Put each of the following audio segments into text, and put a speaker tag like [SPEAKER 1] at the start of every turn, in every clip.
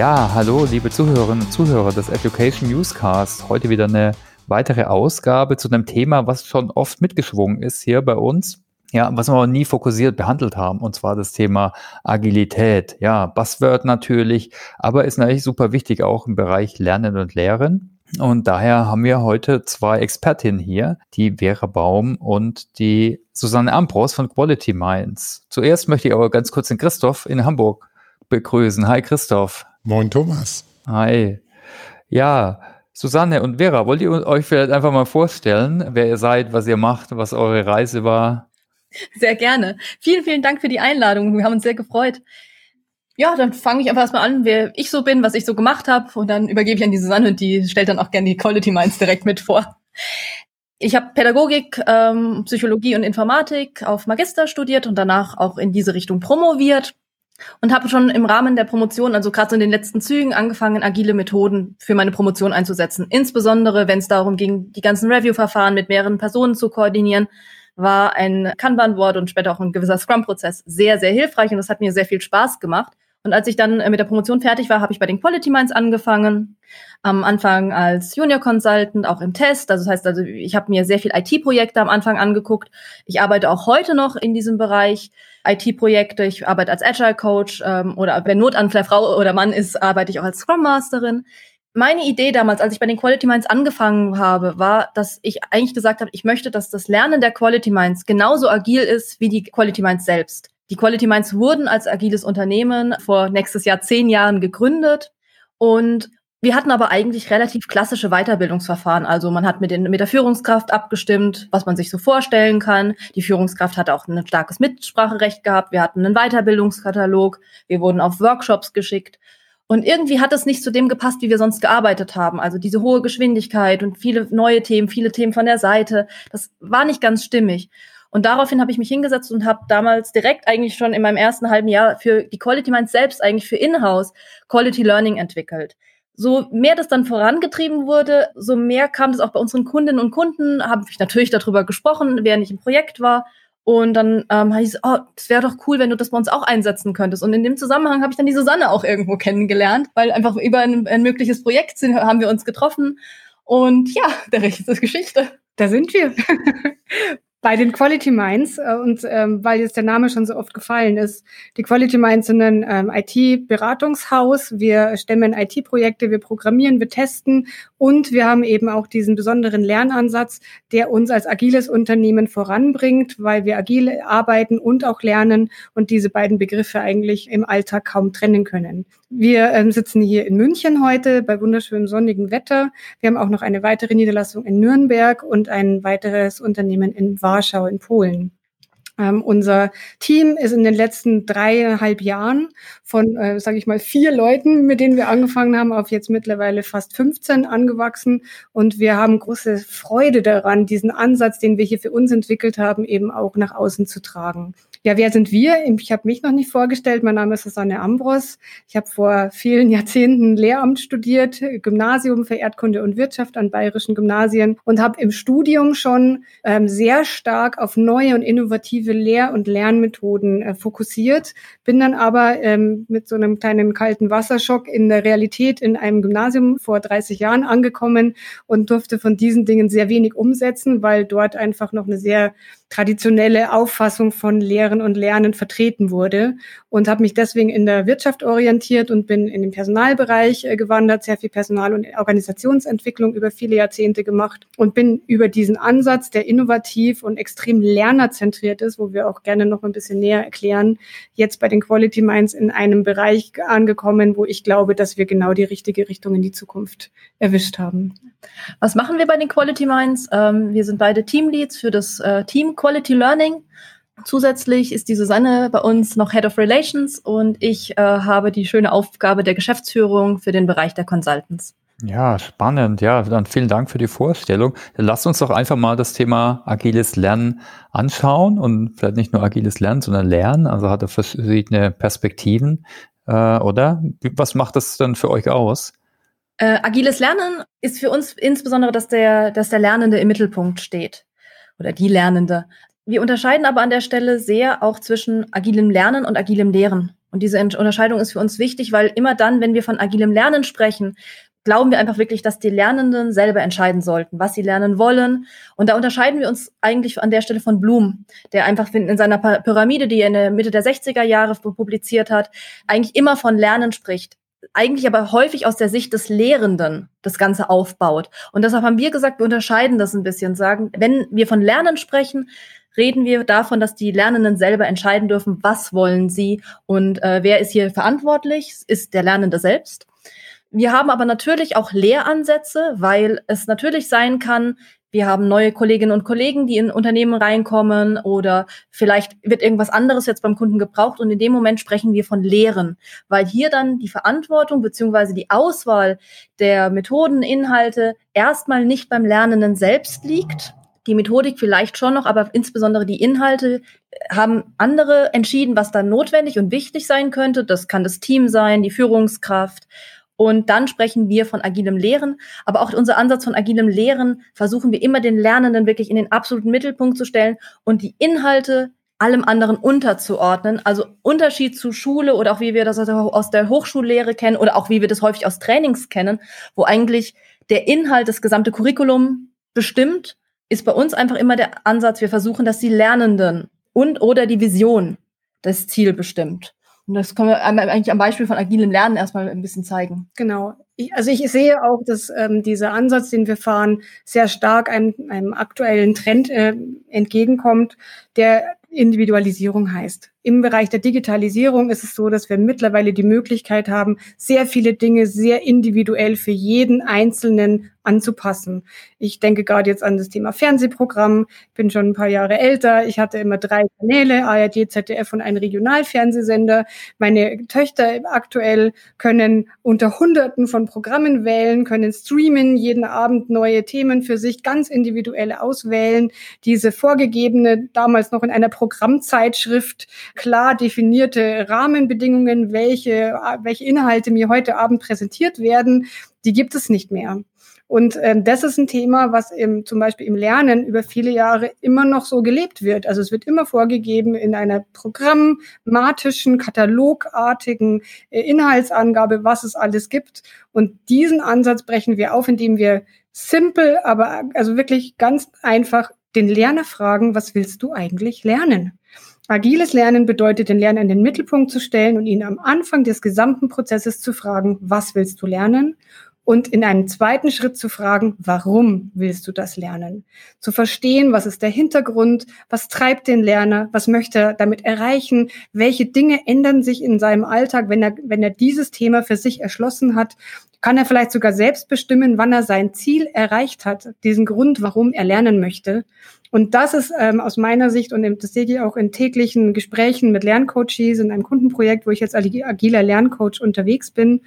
[SPEAKER 1] Ja, hallo, liebe Zuhörerinnen und Zuhörer des Education Newscast. Heute wieder eine weitere Ausgabe zu einem Thema, was schon oft mitgeschwungen ist hier bei uns. Ja, was wir aber nie fokussiert behandelt haben, und zwar das Thema Agilität. Ja, Buzzword natürlich, aber ist natürlich super wichtig auch im Bereich Lernen und Lehren. Und daher haben wir heute zwei Expertinnen hier, die Vera Baum und die Susanne Ambros von Quality Minds. Zuerst möchte ich aber ganz kurz den Christoph in Hamburg begrüßen. Hi Christoph.
[SPEAKER 2] Moin Thomas.
[SPEAKER 1] Hi. Ja, Susanne und Vera, wollt ihr euch vielleicht einfach mal vorstellen, wer ihr seid, was ihr macht, was eure Reise war?
[SPEAKER 3] Sehr gerne. Vielen, vielen Dank für die Einladung. Wir haben uns sehr gefreut. Ja, dann fange ich einfach erstmal an, wer ich so bin, was ich so gemacht habe und dann übergebe ich an die Susanne und die stellt dann auch gerne die Quality Minds direkt mit vor. Ich habe Pädagogik, ähm, Psychologie und Informatik auf Magister studiert und danach auch in diese Richtung promoviert und habe schon im Rahmen der Promotion, also gerade so in den letzten Zügen, angefangen, agile Methoden für meine Promotion einzusetzen. Insbesondere, wenn es darum ging, die ganzen Review-Verfahren mit mehreren Personen zu koordinieren, war ein Kanban-Board und später auch ein gewisser Scrum-Prozess sehr, sehr hilfreich und das hat mir sehr viel Spaß gemacht. Und als ich dann äh, mit der Promotion fertig war, habe ich bei den Quality Minds angefangen. Am Anfang als Junior Consultant, auch im Test. Also das heißt, also ich habe mir sehr viel IT-Projekte am Anfang angeguckt. Ich arbeite auch heute noch in diesem Bereich IT-Projekte. Ich arbeite als Agile Coach ähm, oder wenn Notanfall Frau oder Mann ist, arbeite ich auch als Scrum Masterin. Meine Idee damals, als ich bei den Quality Minds angefangen habe, war, dass ich eigentlich gesagt habe, ich möchte, dass das Lernen der Quality Minds genauso agil ist wie die Quality Minds selbst. Die Quality Minds wurden als agiles Unternehmen vor nächstes Jahr zehn Jahren gegründet und wir hatten aber eigentlich relativ klassische Weiterbildungsverfahren. Also man hat mit, den, mit der Führungskraft abgestimmt, was man sich so vorstellen kann. Die Führungskraft hatte auch ein starkes Mitspracherecht gehabt. Wir hatten einen Weiterbildungskatalog. Wir wurden auf Workshops geschickt. Und irgendwie hat es nicht zu dem gepasst, wie wir sonst gearbeitet haben. Also diese hohe Geschwindigkeit und viele neue Themen, viele Themen von der Seite. Das war nicht ganz stimmig. Und daraufhin habe ich mich hingesetzt und habe damals direkt eigentlich schon in meinem ersten halben Jahr für die Quality Minds selbst eigentlich für Inhouse Quality Learning entwickelt. So mehr das dann vorangetrieben wurde, so mehr kam das auch bei unseren Kundinnen und Kunden, habe ich natürlich darüber gesprochen, während ich im Projekt war. Und dann ähm, hieß es, oh, das wäre doch cool, wenn du das bei uns auch einsetzen könntest. Und in dem Zusammenhang habe ich dann die Susanne auch irgendwo kennengelernt, weil einfach über ein, ein mögliches Projekt sind, haben wir uns getroffen. Und ja, der Rest ist Geschichte.
[SPEAKER 4] Da sind wir. bei den Quality Minds äh, und ähm, weil jetzt der Name schon so oft gefallen ist, die Quality Minds sind ein ähm, IT-Beratungshaus. Wir stemmen IT-Projekte, wir programmieren, wir testen und wir haben eben auch diesen besonderen Lernansatz, der uns als agiles Unternehmen voranbringt, weil wir agil arbeiten und auch lernen und diese beiden Begriffe eigentlich im Alltag kaum trennen können. Wir ähm, sitzen hier in München heute bei wunderschönem sonnigen Wetter. Wir haben auch noch eine weitere Niederlassung in Nürnberg und ein weiteres Unternehmen in Warschau in Polen. Ähm, unser Team ist in den letzten dreieinhalb Jahren von, äh, sage ich mal, vier Leuten, mit denen wir angefangen haben, auf jetzt mittlerweile fast 15 angewachsen. Und wir haben große Freude daran, diesen Ansatz, den wir hier für uns entwickelt haben, eben auch nach außen zu tragen. Ja, wer sind wir? Ich habe mich noch nicht vorgestellt. Mein Name ist Susanne Ambros. Ich habe vor vielen Jahrzehnten Lehramt studiert, Gymnasium für Erdkunde und Wirtschaft an bayerischen Gymnasien und habe im Studium schon ähm, sehr stark auf neue und innovative Lehr- und Lernmethoden äh, fokussiert. Bin dann aber ähm, mit so einem kleinen kalten Wasserschock in der Realität in einem Gymnasium vor 30 Jahren angekommen und durfte von diesen Dingen sehr wenig umsetzen, weil dort einfach noch eine sehr traditionelle Auffassung von Lehren und Lernen vertreten wurde und habe mich deswegen in der Wirtschaft orientiert und bin in den Personalbereich äh, gewandert, sehr viel Personal- und Organisationsentwicklung über viele Jahrzehnte gemacht und bin über diesen Ansatz, der innovativ und extrem lernerzentriert ist, wo wir auch gerne noch ein bisschen näher erklären, jetzt bei den Quality Minds in einem Bereich angekommen, wo ich glaube, dass wir genau die richtige Richtung in die Zukunft erwischt haben.
[SPEAKER 3] Was machen wir bei den Quality Minds? Ähm, wir sind beide Teamleads für das äh, Team Quality Learning. Zusätzlich ist die Susanne bei uns noch Head of Relations und ich äh, habe die schöne Aufgabe der Geschäftsführung für den Bereich der Consultants.
[SPEAKER 1] Ja, spannend. Ja, dann vielen Dank für die Vorstellung. Lasst uns doch einfach mal das Thema agiles Lernen anschauen und vielleicht nicht nur agiles Lernen, sondern Lernen. Also hat er verschiedene Perspektiven, äh, oder? Was macht das dann für euch aus?
[SPEAKER 3] Äh, agiles Lernen ist für uns insbesondere, dass der, dass der Lernende im Mittelpunkt steht oder die Lernende. Wir unterscheiden aber an der Stelle sehr auch zwischen agilem Lernen und agilem Lehren. Und diese Unterscheidung ist für uns wichtig, weil immer dann, wenn wir von agilem Lernen sprechen, glauben wir einfach wirklich, dass die Lernenden selber entscheiden sollten, was sie lernen wollen. Und da unterscheiden wir uns eigentlich an der Stelle von Bloom, der einfach in seiner Pyramide, die er in der Mitte der 60er Jahre publiziert hat, eigentlich immer von Lernen spricht. Eigentlich aber häufig aus der Sicht des Lehrenden das Ganze aufbaut. Und deshalb haben wir gesagt, wir unterscheiden das ein bisschen, sagen, wenn wir von Lernen sprechen, reden wir davon, dass die Lernenden selber entscheiden dürfen, was wollen sie und äh, wer ist hier verantwortlich, ist der Lernende selbst. Wir haben aber natürlich auch Lehransätze, weil es natürlich sein kann, wir haben neue Kolleginnen und Kollegen, die in Unternehmen reinkommen oder vielleicht wird irgendwas anderes jetzt beim Kunden gebraucht und in dem Moment sprechen wir von Lehren, weil hier dann die Verantwortung beziehungsweise die Auswahl der Methoden, Inhalte erstmal nicht beim Lernenden selbst liegt. Die Methodik vielleicht schon noch, aber insbesondere die Inhalte haben andere entschieden, was dann notwendig und wichtig sein könnte. Das kann das Team sein, die Führungskraft und dann sprechen wir von agilem Lehren. Aber auch unser Ansatz von agilem Lehren versuchen wir immer den Lernenden wirklich in den absoluten Mittelpunkt zu stellen und die Inhalte allem anderen unterzuordnen. Also Unterschied zu Schule oder auch wie wir das aus der Hochschullehre kennen oder auch wie wir das häufig aus Trainings kennen, wo eigentlich der Inhalt das gesamte Curriculum bestimmt, ist bei uns einfach immer der Ansatz, wir versuchen, dass die Lernenden und oder die Vision das Ziel bestimmt. Und das können wir eigentlich am Beispiel von agilem Lernen erstmal ein bisschen zeigen.
[SPEAKER 4] Genau. Ich, also ich sehe auch, dass ähm, dieser Ansatz, den wir fahren, sehr stark einem, einem aktuellen Trend äh, entgegenkommt, der Individualisierung heißt. Im Bereich der Digitalisierung ist es so, dass wir mittlerweile die Möglichkeit haben, sehr viele Dinge sehr individuell für jeden Einzelnen anzupassen. Ich denke gerade jetzt an das Thema Fernsehprogramm. Ich bin schon ein paar Jahre älter. Ich hatte immer drei Kanäle, ARD, ZDF und einen Regionalfernsehsender. Meine Töchter aktuell können unter Hunderten von Programmen wählen, können streamen, jeden Abend neue Themen für sich ganz individuell auswählen. Diese vorgegebene, damals noch in einer Programmzeitschrift klar definierte Rahmenbedingungen, welche, welche Inhalte mir heute Abend präsentiert werden, die gibt es nicht mehr. Und ähm, das ist ein Thema, was im, zum Beispiel im Lernen über viele Jahre immer noch so gelebt wird. Also es wird immer vorgegeben in einer programmatischen, katalogartigen äh, Inhaltsangabe, was es alles gibt. Und diesen Ansatz brechen wir auf, indem wir simpel, aber also wirklich ganz einfach den Lerner fragen, was willst du eigentlich lernen? Agiles Lernen bedeutet, den Lerner in den Mittelpunkt zu stellen und ihn am Anfang des gesamten Prozesses zu fragen, was willst du lernen? Und in einem zweiten Schritt zu fragen, warum willst du das lernen? Zu verstehen, was ist der Hintergrund, was treibt den Lerner, was möchte er damit erreichen, welche Dinge ändern sich in seinem Alltag, wenn er, wenn er dieses Thema für sich erschlossen hat. Kann er vielleicht sogar selbst bestimmen, wann er sein Ziel erreicht hat, diesen Grund, warum er lernen möchte. Und das ist ähm, aus meiner Sicht, und das sehe ich auch in täglichen Gesprächen mit Lerncoaches in einem Kundenprojekt, wo ich jetzt agiler Lerncoach unterwegs bin,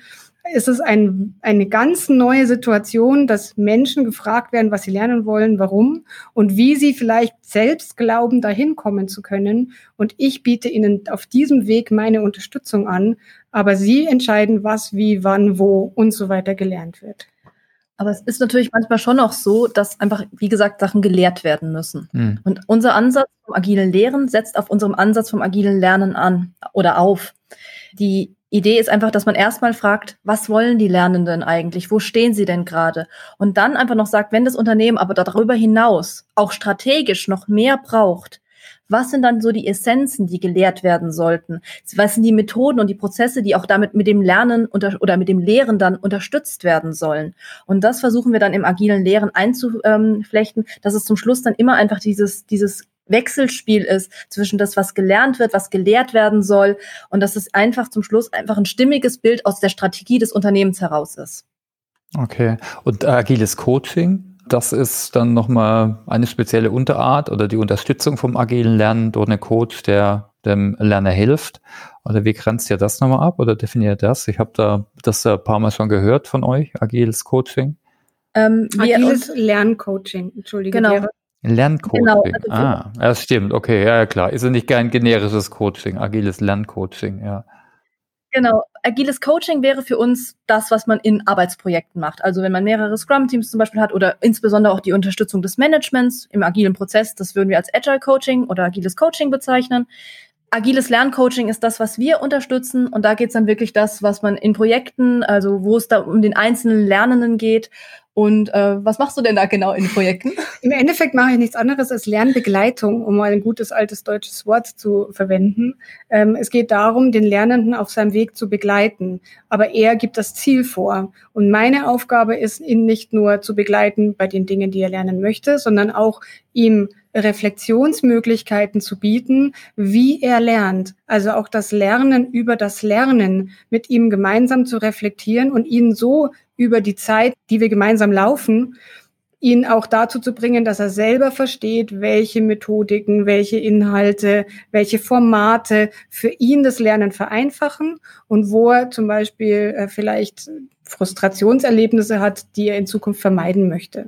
[SPEAKER 4] ist es ein, eine ganz neue Situation, dass Menschen gefragt werden, was sie lernen wollen, warum und wie sie vielleicht selbst glauben, dahin kommen zu können. Und ich biete ihnen auf diesem Weg meine Unterstützung an, aber sie entscheiden, was, wie, wann, wo und so weiter gelernt wird.
[SPEAKER 3] Aber es ist natürlich manchmal schon auch so, dass einfach, wie gesagt, Sachen gelehrt werden müssen. Mhm. Und unser Ansatz vom agilen Lehren setzt auf unserem Ansatz vom agilen Lernen an oder auf. Die Idee ist einfach, dass man erstmal fragt, was wollen die Lernenden eigentlich? Wo stehen sie denn gerade? Und dann einfach noch sagt, wenn das Unternehmen aber darüber hinaus auch strategisch noch mehr braucht, was sind dann so die Essenzen, die gelehrt werden sollten? Was sind die Methoden und die Prozesse, die auch damit mit dem Lernen oder mit dem Lehren dann unterstützt werden sollen? Und das versuchen wir dann im agilen Lehren einzuflechten, dass es zum Schluss dann immer einfach dieses, dieses Wechselspiel ist zwischen das, was gelernt wird, was gelehrt werden soll und dass es einfach zum Schluss einfach ein stimmiges Bild aus der Strategie des Unternehmens heraus ist.
[SPEAKER 1] Okay. Und agiles Coaching? Das ist dann nochmal eine spezielle Unterart oder die Unterstützung vom agilen Lernen durch einen Coach, der dem Lerner hilft. Oder wie grenzt ihr das nochmal ab oder definiert das? Ich habe da das ein paar Mal schon gehört von euch, agiles Coaching.
[SPEAKER 4] Ähm, agiles Lerncoaching, Entschuldige.
[SPEAKER 1] Genau. Lerncoaching. Genau, also ah, das stimmt. Okay, ja, klar. Ist ja nicht kein generisches Coaching, agiles Lerncoaching, ja.
[SPEAKER 3] Genau. Agiles Coaching wäre für uns das, was man in Arbeitsprojekten macht. Also wenn man mehrere Scrum-Teams zum Beispiel hat oder insbesondere auch die Unterstützung des Managements im agilen Prozess, das würden wir als Agile Coaching oder agiles Coaching bezeichnen. agiles Lerncoaching ist das, was wir unterstützen. Und da geht es dann wirklich das, was man in Projekten, also wo es da um den einzelnen Lernenden geht. Und äh, was machst du denn da genau in Projekten?
[SPEAKER 4] Im Endeffekt mache ich nichts anderes als Lernbegleitung, um mal ein gutes altes deutsches Wort zu verwenden. Ähm, es geht darum, den Lernenden auf seinem Weg zu begleiten. Aber er gibt das Ziel vor. Und meine Aufgabe ist, ihn nicht nur zu begleiten bei den Dingen, die er lernen möchte, sondern auch ihm Reflexionsmöglichkeiten zu bieten, wie er lernt. Also auch das Lernen über das Lernen mit ihm gemeinsam zu reflektieren und ihn so über die Zeit, die wir gemeinsam laufen, ihn auch dazu zu bringen, dass er selber versteht, welche Methodiken, welche Inhalte, welche Formate für ihn das Lernen vereinfachen und wo er zum Beispiel äh, vielleicht Frustrationserlebnisse hat, die er in Zukunft vermeiden möchte.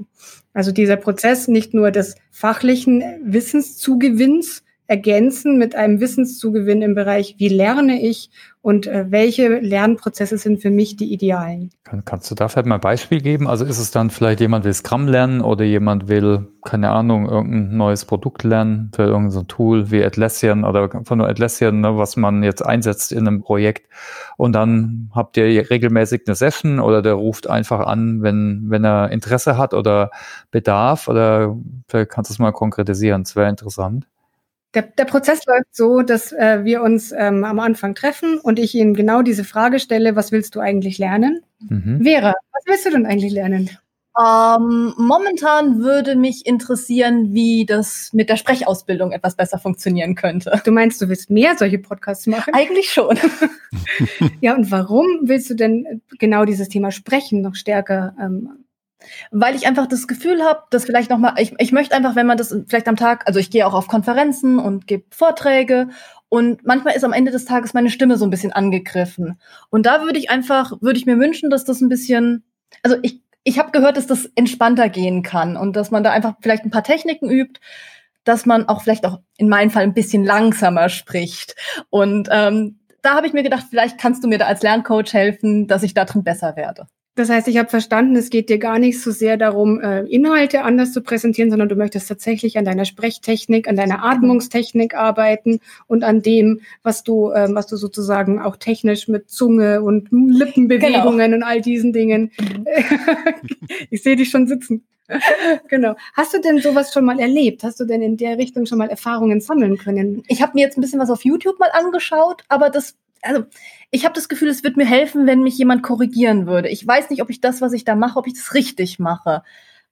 [SPEAKER 4] Also dieser Prozess nicht nur des fachlichen Wissenszugewinns ergänzen mit einem Wissenszugewinn im Bereich, wie lerne ich und äh, welche Lernprozesse sind für mich die idealen.
[SPEAKER 1] Kann, kannst du da vielleicht mal ein Beispiel geben? Also ist es dann vielleicht jemand will Scrum lernen oder jemand will, keine Ahnung, irgendein neues Produkt lernen für irgendein Tool wie Atlassian oder von Atlassian, ne, was man jetzt einsetzt in einem Projekt und dann habt ihr regelmäßig eine Session oder der ruft einfach an, wenn, wenn er Interesse hat oder Bedarf oder vielleicht kannst du es mal konkretisieren, das wäre interessant.
[SPEAKER 4] Der, der Prozess läuft so, dass äh, wir uns ähm, am Anfang treffen und ich Ihnen genau diese Frage stelle, was willst du eigentlich lernen? Mhm. Vera, was willst du denn eigentlich lernen?
[SPEAKER 3] Ähm, momentan würde mich interessieren, wie das mit der Sprechausbildung etwas besser funktionieren könnte.
[SPEAKER 4] Du meinst, du willst mehr solche Podcasts machen?
[SPEAKER 3] Eigentlich schon.
[SPEAKER 4] ja, und warum willst du denn genau dieses Thema Sprechen noch stärker ähm,
[SPEAKER 3] weil ich einfach das Gefühl habe, dass vielleicht noch mal ich, ich möchte einfach, wenn man das vielleicht am Tag, also ich gehe auch auf Konferenzen und gebe Vorträge und manchmal ist am Ende des Tages meine Stimme so ein bisschen angegriffen und da würde ich einfach würde ich mir wünschen, dass das ein bisschen also ich ich habe gehört, dass das entspannter gehen kann und dass man da einfach vielleicht ein paar Techniken übt, dass man auch vielleicht auch in meinem Fall ein bisschen langsamer spricht und ähm, da habe ich mir gedacht, vielleicht kannst du mir da als Lerncoach helfen, dass ich da drin besser werde.
[SPEAKER 4] Das heißt, ich habe verstanden, es geht dir gar nicht so sehr darum, äh, Inhalte anders zu präsentieren, sondern du möchtest tatsächlich an deiner Sprechtechnik, an deiner Atmungstechnik arbeiten und an dem, was du, äh, was du sozusagen auch technisch mit Zunge und Lippenbewegungen genau. und all diesen Dingen. Mhm. ich sehe dich schon sitzen. genau. Hast du denn sowas schon mal erlebt? Hast du denn in der Richtung schon mal Erfahrungen sammeln können?
[SPEAKER 3] Ich habe mir jetzt ein bisschen was auf YouTube mal angeschaut, aber das also ich habe das Gefühl, es wird mir helfen, wenn mich jemand korrigieren würde. Ich weiß nicht, ob ich das, was ich da mache, ob ich das richtig mache.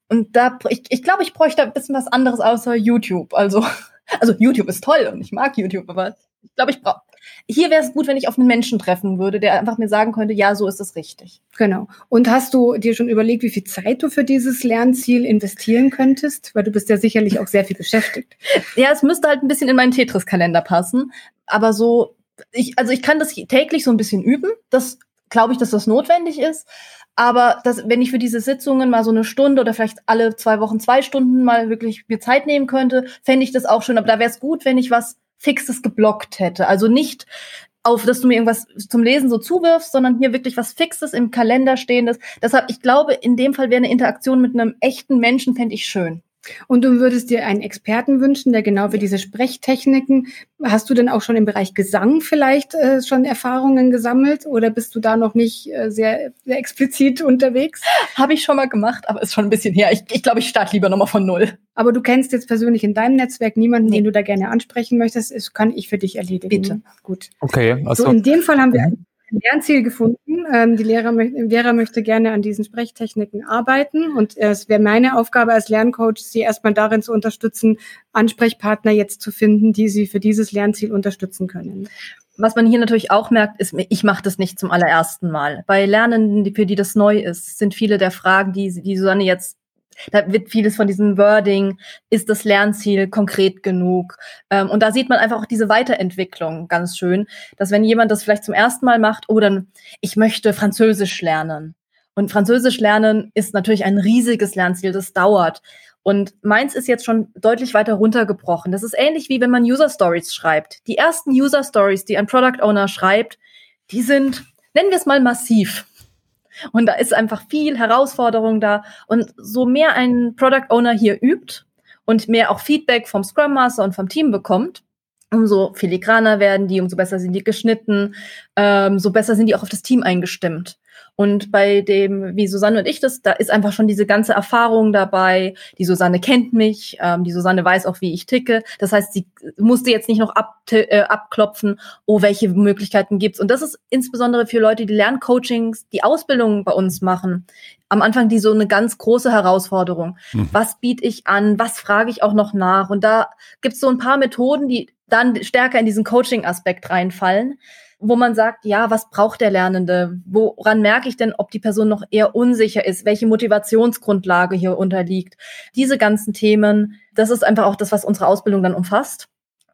[SPEAKER 3] Und da, ich, ich glaube, ich bräuchte ein bisschen was anderes außer YouTube. Also, also YouTube ist toll und ich mag YouTube, aber ich glaube, ich brauche. Hier wäre es gut, wenn ich auf einen Menschen treffen würde, der einfach mir sagen könnte, ja, so ist es richtig.
[SPEAKER 4] Genau. Und hast du dir schon überlegt, wie viel Zeit du für dieses Lernziel investieren könntest? Weil du bist ja sicherlich auch sehr viel beschäftigt.
[SPEAKER 3] ja, es müsste halt ein bisschen in meinen Tetris-Kalender passen. Aber so ich, also ich kann das täglich so ein bisschen üben. Das glaube ich, dass das notwendig ist. Aber das, wenn ich für diese Sitzungen mal so eine Stunde oder vielleicht alle zwei Wochen zwei Stunden mal wirklich mir Zeit nehmen könnte, fände ich das auch schön. Aber da wäre es gut, wenn ich was Fixes geblockt hätte. Also nicht auf, dass du mir irgendwas zum Lesen so zuwirfst, sondern hier wirklich was Fixes im Kalender stehendes. Deshalb, ich glaube, in dem Fall wäre eine Interaktion mit einem echten Menschen, fände ich schön.
[SPEAKER 4] Und du würdest dir einen Experten wünschen, der genau für diese Sprechtechniken, hast du denn auch schon im Bereich Gesang vielleicht äh, schon Erfahrungen gesammelt oder bist du da noch nicht äh, sehr, sehr explizit unterwegs?
[SPEAKER 3] Habe ich schon mal gemacht, aber ist schon ein bisschen her. Ich, ich glaube, ich starte lieber nochmal von Null.
[SPEAKER 4] Aber du kennst jetzt persönlich in deinem Netzwerk niemanden, nee. den du da gerne ansprechen möchtest. Das kann ich für dich erledigen.
[SPEAKER 3] Bitte.
[SPEAKER 4] Gut.
[SPEAKER 1] Okay.
[SPEAKER 4] Also so, in dem Fall haben wir mhm. Lernziel gefunden. Ähm, die Lehrer Lehrer möchte gerne an diesen Sprechtechniken arbeiten und es wäre meine Aufgabe als Lerncoach, sie erstmal darin zu unterstützen, Ansprechpartner jetzt zu finden, die sie für dieses Lernziel unterstützen können.
[SPEAKER 3] Was man hier natürlich auch merkt, ist, ich mache das nicht zum allerersten Mal. Bei Lernenden, für die das neu ist, sind viele der Fragen, die, die Susanne jetzt da wird vieles von diesem Wording, ist das Lernziel konkret genug? Ähm, und da sieht man einfach auch diese Weiterentwicklung ganz schön, dass wenn jemand das vielleicht zum ersten Mal macht, oh, dann, ich möchte Französisch lernen. Und Französisch lernen ist natürlich ein riesiges Lernziel, das dauert. Und meins ist jetzt schon deutlich weiter runtergebrochen. Das ist ähnlich wie wenn man User Stories schreibt. Die ersten User Stories, die ein Product Owner schreibt, die sind, nennen wir es mal massiv. Und da ist einfach viel Herausforderung da. Und so mehr ein Product Owner hier übt und mehr auch Feedback vom Scrum Master und vom Team bekommt, umso filigraner werden die, umso besser sind die geschnitten, ähm, so besser sind die auch auf das Team eingestimmt. Und bei dem, wie Susanne und ich das, da ist einfach schon diese ganze Erfahrung dabei. Die Susanne kennt mich, ähm, die Susanne weiß auch, wie ich ticke. Das heißt, sie musste jetzt nicht noch ab, äh, abklopfen, oh, welche Möglichkeiten gibt's. Und das ist insbesondere für Leute, die Lerncoachings, die Ausbildung bei uns machen, am Anfang die so eine ganz große Herausforderung. Hm. Was biete ich an? Was frage ich auch noch nach? Und da gibt's so ein paar Methoden, die dann stärker in diesen Coaching-Aspekt reinfallen wo man sagt, ja, was braucht der Lernende? Woran merke ich denn, ob die Person noch eher unsicher ist? Welche Motivationsgrundlage hier unterliegt? Diese ganzen Themen, das ist einfach auch das, was unsere Ausbildung dann umfasst.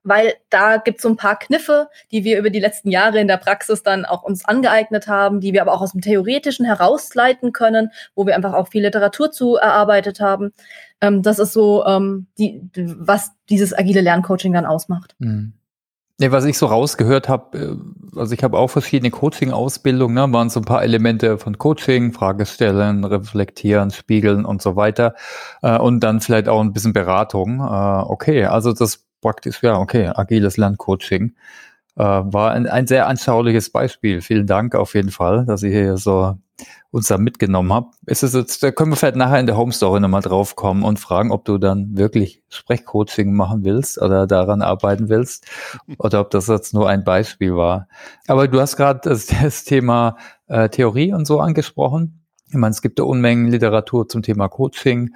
[SPEAKER 3] Weil da gibt es so ein paar Kniffe, die wir über die letzten Jahre in der Praxis dann auch uns angeeignet haben, die wir aber auch aus dem Theoretischen herausleiten können, wo wir einfach auch viel Literatur zu erarbeitet haben. Ähm, das ist so, ähm, die, was dieses agile Lerncoaching dann ausmacht. Mhm.
[SPEAKER 1] Ja, was ich so rausgehört habe, äh, also ich habe auch verschiedene Coaching-Ausbildungen, ne, waren so ein paar Elemente von Coaching, Fragestellen, reflektieren, spiegeln und so weiter. Äh, und dann vielleicht auch ein bisschen Beratung. Äh, okay, also das praktisch, ja, okay, agiles Lerncoaching. Äh, war ein, ein sehr anschauliches Beispiel. Vielen Dank auf jeden Fall, dass ihr hier so uns da mitgenommen habt. Ist es jetzt, da können wir vielleicht nachher in der Home Story nochmal drauf kommen und fragen, ob du dann wirklich Sprechcoaching machen willst oder daran arbeiten willst oder ob das jetzt nur ein Beispiel war. Aber du hast gerade das, das, Thema äh, Theorie und so angesprochen. Ich meine, es gibt da Unmengen Literatur zum Thema Coaching,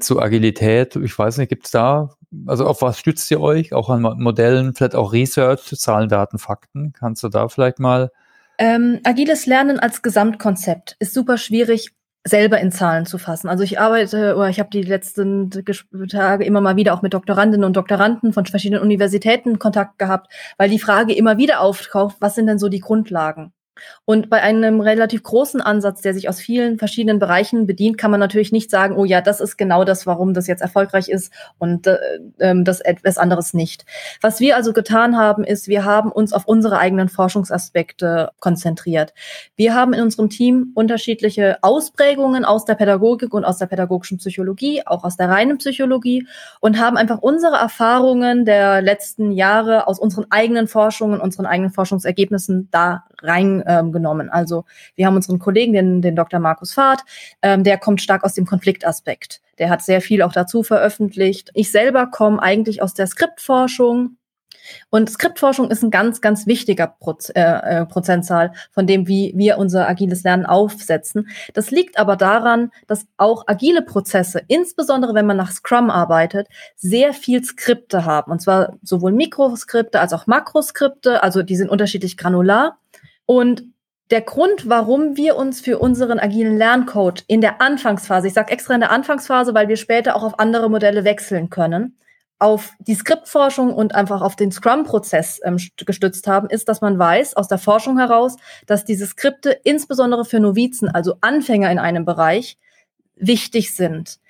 [SPEAKER 1] zu Agilität. Ich weiß nicht, gibt es da, also auf was stützt ihr euch? Auch an Modellen, vielleicht auch Research, Zahlen, Daten, Fakten. Kannst du da vielleicht mal
[SPEAKER 3] ähm, agiles Lernen als Gesamtkonzept ist super schwierig selber in Zahlen zu fassen. Also ich arbeite oder ich habe die letzten Tage immer mal wieder auch mit Doktorandinnen und Doktoranden von verschiedenen Universitäten Kontakt gehabt, weil die Frage immer wieder auftaucht, was sind denn so die Grundlagen? Und bei einem relativ großen Ansatz, der sich aus vielen verschiedenen Bereichen bedient, kann man natürlich nicht sagen, oh ja, das ist genau das, warum das jetzt erfolgreich ist und äh, ähm, das etwas anderes nicht. Was wir also getan haben, ist, wir haben uns auf unsere eigenen Forschungsaspekte konzentriert. Wir haben in unserem Team unterschiedliche Ausprägungen aus der Pädagogik und aus der pädagogischen Psychologie, auch aus der reinen Psychologie und haben einfach unsere Erfahrungen der letzten Jahre aus unseren eigenen Forschungen, unseren eigenen Forschungsergebnissen da rein ähm, genommen. Also wir haben unseren Kollegen, den, den Dr. Markus Fahrt, ähm, der kommt stark aus dem Konfliktaspekt. Der hat sehr viel auch dazu veröffentlicht. Ich selber komme eigentlich aus der Skriptforschung. Und Skriptforschung ist ein ganz, ganz wichtiger Proz äh, äh, Prozentzahl von dem, wie wir unser agiles Lernen aufsetzen. Das liegt aber daran, dass auch agile Prozesse, insbesondere wenn man nach Scrum arbeitet, sehr viel Skripte haben. Und zwar sowohl Mikroskripte als auch Makroskripte, also die sind unterschiedlich granular. Und der Grund, warum wir uns für unseren agilen Lerncode in der Anfangsphase, ich sage extra in der Anfangsphase, weil wir später auch auf andere Modelle wechseln können, auf die Skriptforschung und einfach auf den Scrum-Prozess ähm, gestützt haben, ist, dass man weiß aus der Forschung heraus, dass diese Skripte insbesondere für Novizen, also Anfänger in einem Bereich, wichtig sind.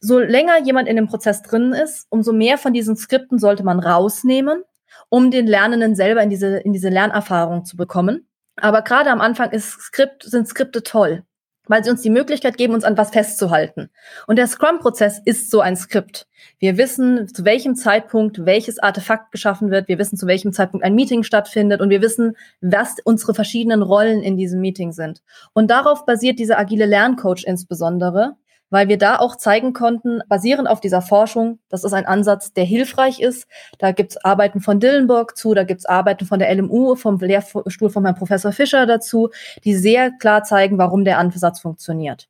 [SPEAKER 3] So länger jemand in dem Prozess drin ist, umso mehr von diesen Skripten sollte man rausnehmen, um den Lernenden selber in diese, in diese Lernerfahrung zu bekommen. Aber gerade am Anfang ist Skript, sind Skripte toll, weil sie uns die Möglichkeit geben, uns an was festzuhalten. Und der Scrum-Prozess ist so ein Skript. Wir wissen, zu welchem Zeitpunkt welches Artefakt geschaffen wird. Wir wissen, zu welchem Zeitpunkt ein Meeting stattfindet. Und wir wissen, was unsere verschiedenen Rollen in diesem Meeting sind. Und darauf basiert dieser agile Lerncoach insbesondere, weil wir da auch zeigen konnten, basierend auf dieser Forschung, das ist ein Ansatz, der hilfreich ist. Da gibt's Arbeiten von Dillenburg zu, da gibt's Arbeiten von der LMU, vom Lehrstuhl von meinem Professor Fischer dazu, die sehr klar zeigen, warum der Ansatz funktioniert.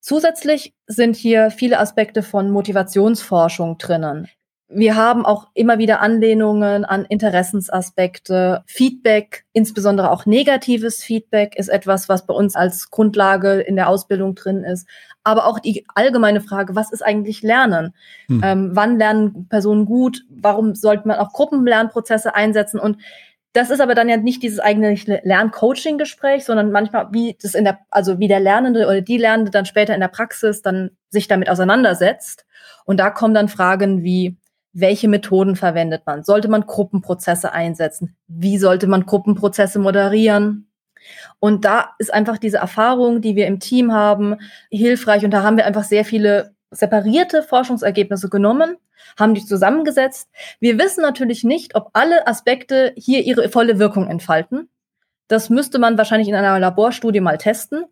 [SPEAKER 3] Zusätzlich sind hier viele Aspekte von Motivationsforschung drinnen. Wir haben auch immer wieder Anlehnungen an Interessensaspekte. Feedback, insbesondere auch negatives Feedback, ist etwas, was bei uns als Grundlage in der Ausbildung drin ist aber auch die allgemeine Frage, was ist eigentlich Lernen? Hm. Ähm, wann lernen Personen gut? Warum sollte man auch Gruppenlernprozesse einsetzen? Und das ist aber dann ja nicht dieses eigene Lerncoaching-Gespräch, sondern manchmal wie das in der, also wie der Lernende oder die Lernende dann später in der Praxis dann sich damit auseinandersetzt. Und da kommen dann Fragen wie, welche Methoden verwendet man? Sollte man Gruppenprozesse einsetzen? Wie sollte man Gruppenprozesse moderieren? Und da ist einfach diese Erfahrung, die wir im Team haben, hilfreich. Und da haben wir einfach sehr viele separierte Forschungsergebnisse genommen, haben die zusammengesetzt. Wir wissen natürlich nicht, ob alle Aspekte hier ihre volle Wirkung entfalten. Das müsste man wahrscheinlich in einer Laborstudie mal testen.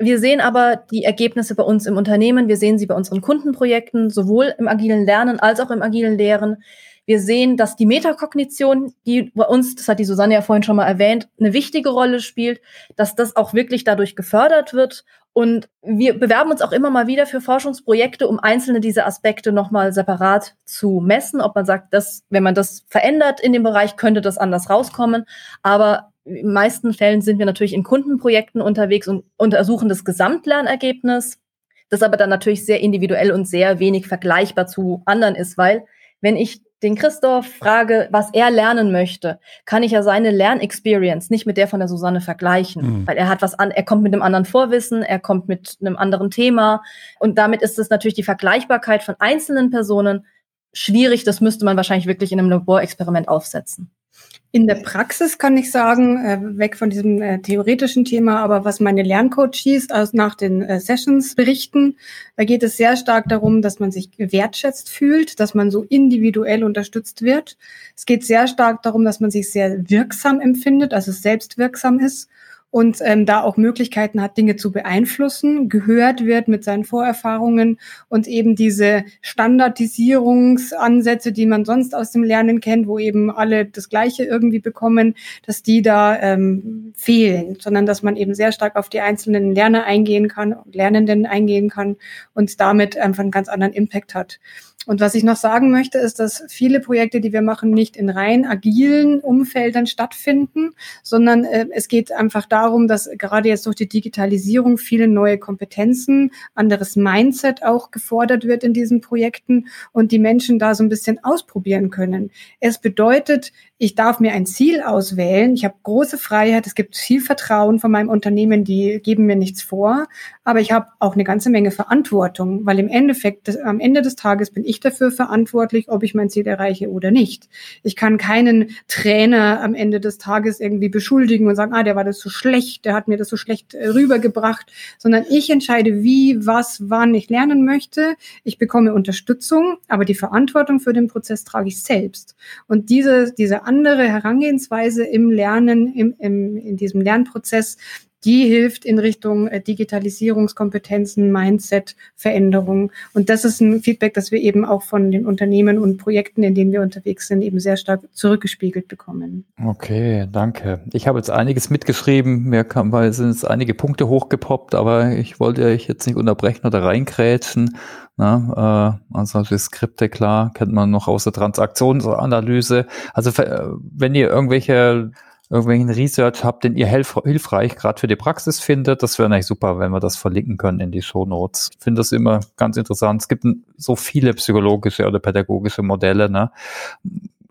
[SPEAKER 3] Wir sehen aber die Ergebnisse bei uns im Unternehmen, wir sehen sie bei unseren Kundenprojekten, sowohl im agilen Lernen als auch im agilen Lehren. Wir sehen, dass die Metakognition, die bei uns, das hat die Susanne ja vorhin schon mal erwähnt, eine wichtige Rolle spielt, dass das auch wirklich dadurch gefördert wird. Und wir bewerben uns auch immer mal wieder für Forschungsprojekte, um einzelne dieser Aspekte nochmal separat zu messen, ob man sagt, dass, wenn man das verändert in dem Bereich, könnte das anders rauskommen. Aber in meisten Fällen sind wir natürlich in Kundenprojekten unterwegs und untersuchen das Gesamtlernergebnis, das aber dann natürlich sehr individuell und sehr wenig vergleichbar zu anderen ist, weil wenn ich den Christoph frage, was er lernen möchte, kann ich ja seine Lernexperience nicht mit der von der Susanne vergleichen, mhm. weil er hat was an, er kommt mit einem anderen Vorwissen, er kommt mit einem anderen Thema und damit ist es natürlich die Vergleichbarkeit von einzelnen Personen schwierig. Das müsste man wahrscheinlich wirklich in einem Laborexperiment aufsetzen.
[SPEAKER 4] In der Praxis kann ich sagen, äh, weg von diesem äh, theoretischen Thema, aber was meine Lerncoaches aus nach den äh, Sessions berichten, da geht es sehr stark darum, dass man sich wertschätzt fühlt, dass man so individuell unterstützt wird. Es geht sehr stark darum, dass man sich sehr wirksam empfindet, also selbstwirksam ist und ähm, da auch Möglichkeiten hat, Dinge zu beeinflussen, gehört wird mit seinen Vorerfahrungen und eben diese Standardisierungsansätze, die man sonst aus dem Lernen kennt, wo eben alle das Gleiche irgendwie bekommen, dass die da ähm, fehlen, sondern dass man eben sehr stark auf die einzelnen Lerner eingehen kann, Lernenden eingehen kann und damit einfach einen ganz anderen Impact hat. Und was ich noch sagen möchte, ist, dass viele Projekte, die wir machen, nicht in rein agilen Umfeldern stattfinden, sondern äh, es geht einfach darum, dass gerade jetzt durch die Digitalisierung viele neue Kompetenzen, anderes Mindset auch gefordert wird in diesen Projekten und die Menschen da so ein bisschen ausprobieren können. Es bedeutet, ich darf mir ein Ziel auswählen. Ich habe große Freiheit. Es gibt viel Vertrauen von meinem Unternehmen. Die geben mir nichts vor. Aber ich habe auch eine ganze Menge Verantwortung, weil im Endeffekt, am Ende des Tages bin ich dafür verantwortlich, ob ich mein Ziel erreiche oder nicht. Ich kann keinen Trainer am Ende des Tages irgendwie beschuldigen und sagen, ah, der war das so schlecht, der hat mir das so schlecht äh, rübergebracht, sondern ich entscheide, wie, was, wann ich lernen möchte. Ich bekomme Unterstützung, aber die Verantwortung für den Prozess trage ich selbst. Und diese, diese andere Herangehensweise im Lernen, im, im, in diesem Lernprozess, die hilft in Richtung äh, Digitalisierungskompetenzen, Mindset, Veränderung. Und das ist ein Feedback, das wir eben auch von den Unternehmen und Projekten, in denen wir unterwegs sind, eben sehr stark zurückgespiegelt bekommen.
[SPEAKER 1] Okay, danke. Ich habe jetzt einiges mitgeschrieben. Mir kam, weil sind jetzt einige Punkte hochgepoppt, aber ich wollte euch jetzt nicht unterbrechen oder reinkrätschen. Na, äh, also die Skripte, klar, kennt man noch aus der Transaktionsanalyse. Also wenn ihr irgendwelche irgendwelchen Research habt, den ihr hilfreich gerade für die Praxis findet, das wäre eigentlich super, wenn wir das verlinken können in die Show Notes. Ich finde das immer ganz interessant. Es gibt so viele psychologische oder pädagogische Modelle. Ne?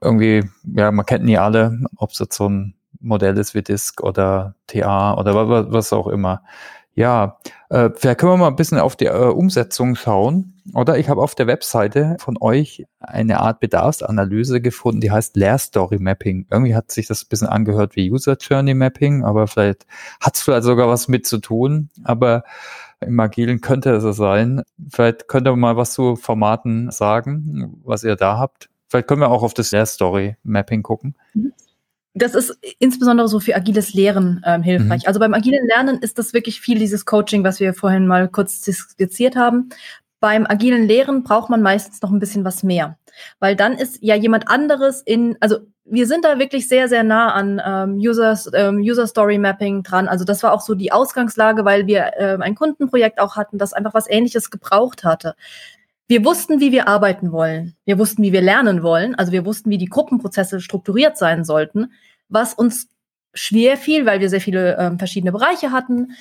[SPEAKER 1] Irgendwie, ja, man kennt nie alle, ob es jetzt so ein Modell ist wie DISC oder TA oder was auch immer. Ja, äh, vielleicht können wir mal ein bisschen auf die äh, Umsetzung schauen. Oder ich habe auf der Webseite von euch eine Art Bedarfsanalyse gefunden, die heißt Lehr Story Mapping. Irgendwie hat sich das ein bisschen angehört wie User Journey Mapping, aber vielleicht hat es vielleicht sogar was mit zu tun. Aber im Agilen könnte es sein. Vielleicht könnt ihr mal was zu Formaten sagen, was ihr da habt. Vielleicht können wir auch auf das Lehr Story Mapping gucken. Mhm
[SPEAKER 3] das ist insbesondere so für agiles Lehren ähm, hilfreich. Mhm. Also beim agilen Lernen ist das wirklich viel dieses Coaching, was wir vorhin mal kurz skizziert haben. Beim agilen Lehren braucht man meistens noch ein bisschen was mehr, weil dann ist ja jemand anderes in, also wir sind da wirklich sehr, sehr nah an ähm, Users, ähm, User Story Mapping dran. Also das war auch so die Ausgangslage, weil wir ähm, ein Kundenprojekt auch hatten, das einfach was Ähnliches gebraucht hatte. Wir wussten, wie wir arbeiten wollen. Wir wussten, wie wir lernen wollen. Also wir wussten, wie die Gruppenprozesse strukturiert sein sollten. Was uns schwer fiel, weil wir sehr viele ähm, verschiedene Bereiche hatten,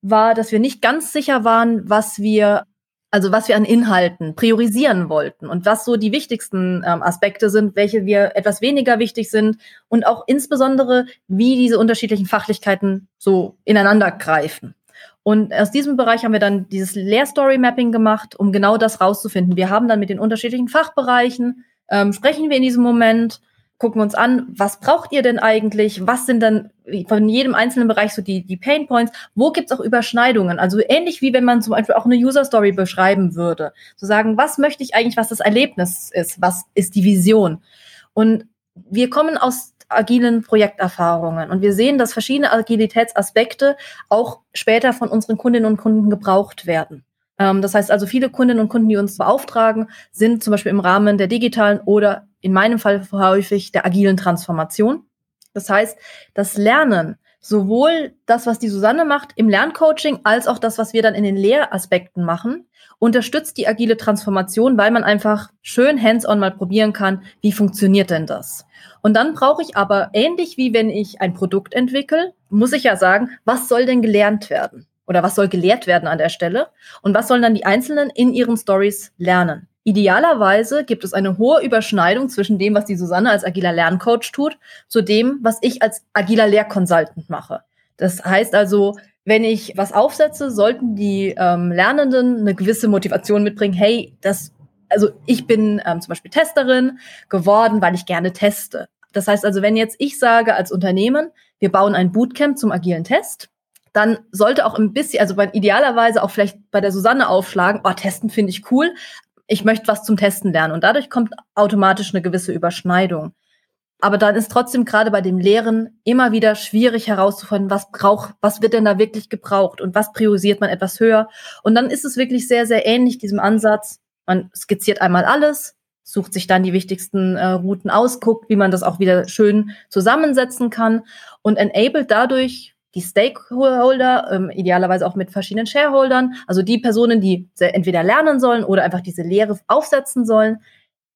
[SPEAKER 3] war, dass wir nicht ganz sicher waren, was wir, also was wir an Inhalten priorisieren wollten und was so die wichtigsten ähm, Aspekte sind, welche wir etwas weniger wichtig sind und auch insbesondere, wie diese unterschiedlichen Fachlichkeiten so ineinander greifen. Und aus diesem Bereich haben wir dann dieses Lehr-Story-Mapping gemacht, um genau das rauszufinden. Wir haben dann mit den unterschiedlichen Fachbereichen, ähm, sprechen wir in diesem Moment, gucken uns an, was braucht ihr denn eigentlich? Was sind dann von jedem einzelnen Bereich so die, die Pain Points? Wo gibt's auch Überschneidungen? Also ähnlich wie wenn man zum Beispiel auch eine User Story beschreiben würde. Zu sagen, was möchte ich eigentlich, was das Erlebnis ist? Was ist die Vision? Und wir kommen aus agilen Projekterfahrungen und wir sehen, dass verschiedene Agilitätsaspekte auch später von unseren Kundinnen und Kunden gebraucht werden. Ähm, das heißt also, viele Kundinnen und Kunden, die uns beauftragen, sind zum Beispiel im Rahmen der digitalen oder in meinem Fall häufig der agilen Transformation. Das heißt, das Lernen, sowohl das, was die Susanne macht im Lerncoaching, als auch das, was wir dann in den Lehraspekten machen, unterstützt die agile Transformation, weil man einfach schön hands-on mal probieren kann, wie funktioniert denn das? Und dann brauche ich aber, ähnlich wie wenn ich ein Produkt entwickle, muss ich ja sagen, was soll denn gelernt werden? Oder was soll gelehrt werden an der Stelle? Und was sollen dann die Einzelnen in ihren Stories lernen? Idealerweise gibt es eine hohe Überschneidung zwischen dem, was die Susanne als agiler Lerncoach tut, zu dem, was ich als agiler Lehrconsultant mache. Das heißt also, wenn ich was aufsetze, sollten die ähm, Lernenden eine gewisse Motivation mitbringen. Hey, das, also ich bin ähm, zum Beispiel Testerin geworden, weil ich gerne teste. Das heißt also, wenn jetzt ich sage als Unternehmen, wir bauen ein Bootcamp zum agilen Test, dann sollte auch ein bisschen, also idealerweise auch vielleicht bei der Susanne aufschlagen, oh, testen finde ich cool, ich möchte was zum Testen lernen. Und dadurch kommt automatisch eine gewisse Überschneidung. Aber dann ist trotzdem gerade bei dem Lehren immer wieder schwierig herauszufinden, was braucht, was wird denn da wirklich gebraucht und was priorisiert man etwas höher. Und dann ist es wirklich sehr, sehr ähnlich diesem Ansatz. Man skizziert einmal alles, sucht sich dann die wichtigsten äh, Routen aus, guckt, wie man das auch wieder schön zusammensetzen kann und enabled dadurch die Stakeholder, ähm, idealerweise auch mit verschiedenen Shareholdern, also die Personen, die entweder lernen sollen oder einfach diese Lehre aufsetzen sollen,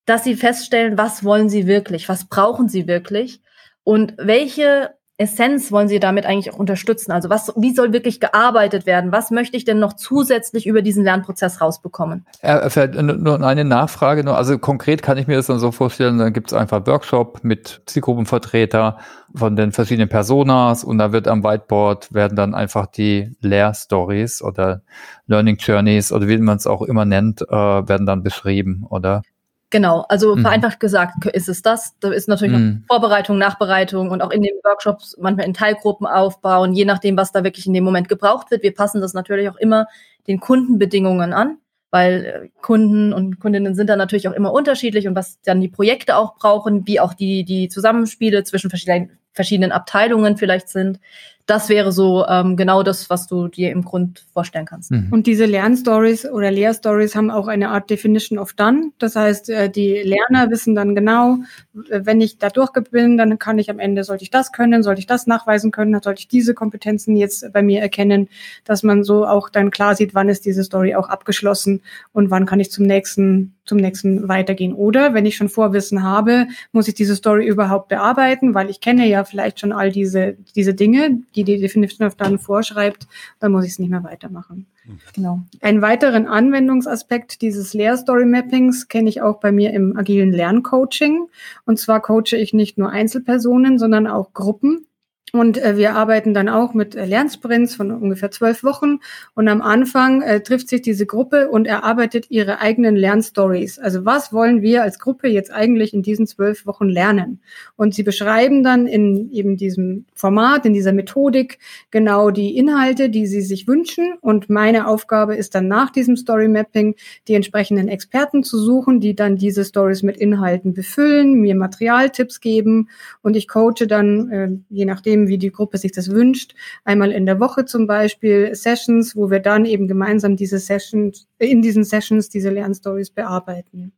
[SPEAKER 3] dass sie feststellen, was wollen sie wirklich, was brauchen sie wirklich und welche Essenz wollen Sie damit eigentlich auch unterstützen? Also was, wie soll wirklich gearbeitet werden? Was möchte ich denn noch zusätzlich über diesen Lernprozess rausbekommen?
[SPEAKER 1] Ja, nur eine Nachfrage. Nur, also konkret kann ich mir das dann so vorstellen, dann gibt es einfach Workshop mit Zielgruppenvertreter von den verschiedenen Personas und da wird am Whiteboard werden dann einfach die Lehrstories oder Learning Journeys oder wie man es auch immer nennt, äh, werden dann beschrieben, oder?
[SPEAKER 3] Genau, also mhm. vereinfacht gesagt ist es das. Da ist natürlich mhm. noch Vorbereitung, Nachbereitung und auch in den Workshops manchmal in Teilgruppen aufbauen, je nachdem, was da wirklich in dem Moment gebraucht wird. Wir passen das natürlich auch immer den Kundenbedingungen an, weil äh, Kunden und Kundinnen sind da natürlich auch immer unterschiedlich und was dann die Projekte auch brauchen, wie auch die, die Zusammenspiele zwischen verschiedenen, verschiedenen Abteilungen vielleicht sind das wäre so ähm, genau das, was du dir im Grund vorstellen kannst.
[SPEAKER 4] Mhm. Und diese Lernstories oder Lehrstories haben auch eine Art Definition of Done. Das heißt, äh, die Lerner wissen dann genau, wenn ich da durch bin, dann kann ich am Ende, sollte ich das können, sollte ich das nachweisen können, dann sollte ich diese Kompetenzen jetzt bei mir erkennen, dass man so auch dann klar sieht, wann ist diese Story auch abgeschlossen und wann kann ich zum nächsten zum nächsten weitergehen. Oder wenn ich schon Vorwissen habe, muss ich diese Story überhaupt bearbeiten, weil ich kenne ja vielleicht schon all diese, diese Dinge, die die Definition of Done vorschreibt, dann muss ich es nicht mehr weitermachen. Genau. Einen weiteren Anwendungsaspekt dieses Lehr-Story-Mappings kenne ich auch bei mir im agilen Lerncoaching. Und zwar coache ich nicht nur Einzelpersonen, sondern auch Gruppen. Und äh, wir arbeiten dann auch mit äh, Lernsprints von ungefähr zwölf Wochen. Und am Anfang äh, trifft sich diese Gruppe und erarbeitet ihre eigenen Lernstories. Also was wollen wir als Gruppe jetzt eigentlich in diesen zwölf Wochen lernen? Und sie beschreiben dann in eben diesem Format, in dieser Methodik genau die Inhalte, die sie sich wünschen. Und meine Aufgabe ist dann nach diesem Story Mapping die entsprechenden Experten zu suchen, die dann diese Stories mit Inhalten befüllen, mir Materialtipps geben. Und ich coache dann, äh, je nachdem, nehmen, wie die Gruppe sich das wünscht. Einmal in der Woche zum Beispiel Sessions, wo wir dann eben gemeinsam diese Sessions, in diesen Sessions diese Lernstories bearbeiten.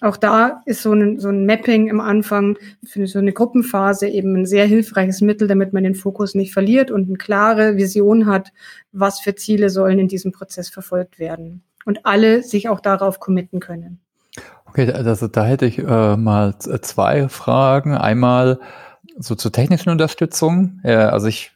[SPEAKER 4] Auch da ist so ein, so ein Mapping am Anfang für so eine Gruppenphase eben ein sehr hilfreiches Mittel, damit man den Fokus nicht verliert und eine klare Vision hat, was für Ziele sollen in diesem Prozess verfolgt werden. Und alle sich auch darauf committen können.
[SPEAKER 1] Okay, also da hätte ich äh, mal zwei Fragen. Einmal, so zur technischen Unterstützung. Ja, also ich,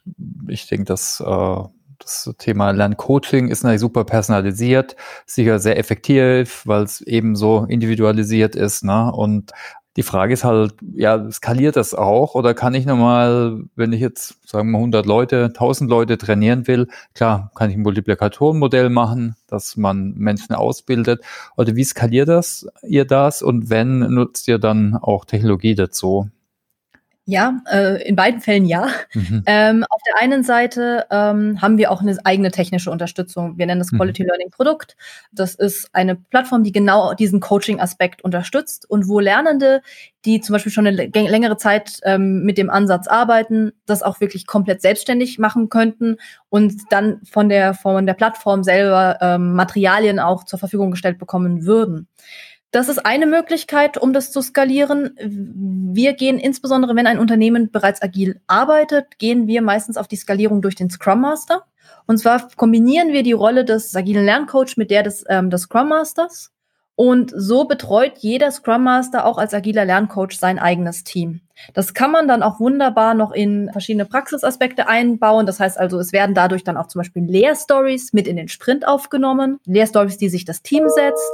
[SPEAKER 1] ich denke, dass äh, das Thema Lerncoaching ist natürlich super personalisiert, sicher sehr effektiv, weil es eben so individualisiert ist. Ne? Und die Frage ist halt, ja, skaliert das auch oder kann ich nochmal, wenn ich jetzt, sagen wir 100 Leute, 1000 Leute trainieren will, klar, kann ich ein Multiplikatorenmodell machen, dass man Menschen ausbildet. Oder wie skaliert das, ihr das und wenn nutzt ihr dann auch Technologie dazu?
[SPEAKER 3] Ja, äh, in beiden Fällen ja. Mhm. Ähm, auf der einen Seite ähm, haben wir auch eine eigene technische Unterstützung. Wir nennen das mhm. Quality mhm. Learning Produkt. Das ist eine Plattform, die genau diesen Coaching-Aspekt unterstützt und wo Lernende, die zum Beispiel schon eine längere Zeit ähm, mit dem Ansatz arbeiten, das auch wirklich komplett selbstständig machen könnten und dann von der von der Plattform selber ähm, Materialien auch zur Verfügung gestellt bekommen würden. Das ist eine Möglichkeit, um das zu skalieren. Wir gehen insbesondere, wenn ein Unternehmen bereits agil arbeitet, gehen wir meistens auf die Skalierung durch den Scrum Master. Und zwar kombinieren wir die Rolle des agilen Lerncoach mit der des, ähm, des Scrum Masters. Und so betreut jeder Scrum Master auch als agiler Lerncoach sein eigenes Team. Das kann man dann auch wunderbar noch in verschiedene Praxisaspekte einbauen. Das heißt also, es werden dadurch dann auch zum Beispiel Lehrstories mit in den Sprint aufgenommen. Lehrstories, die sich das Team setzt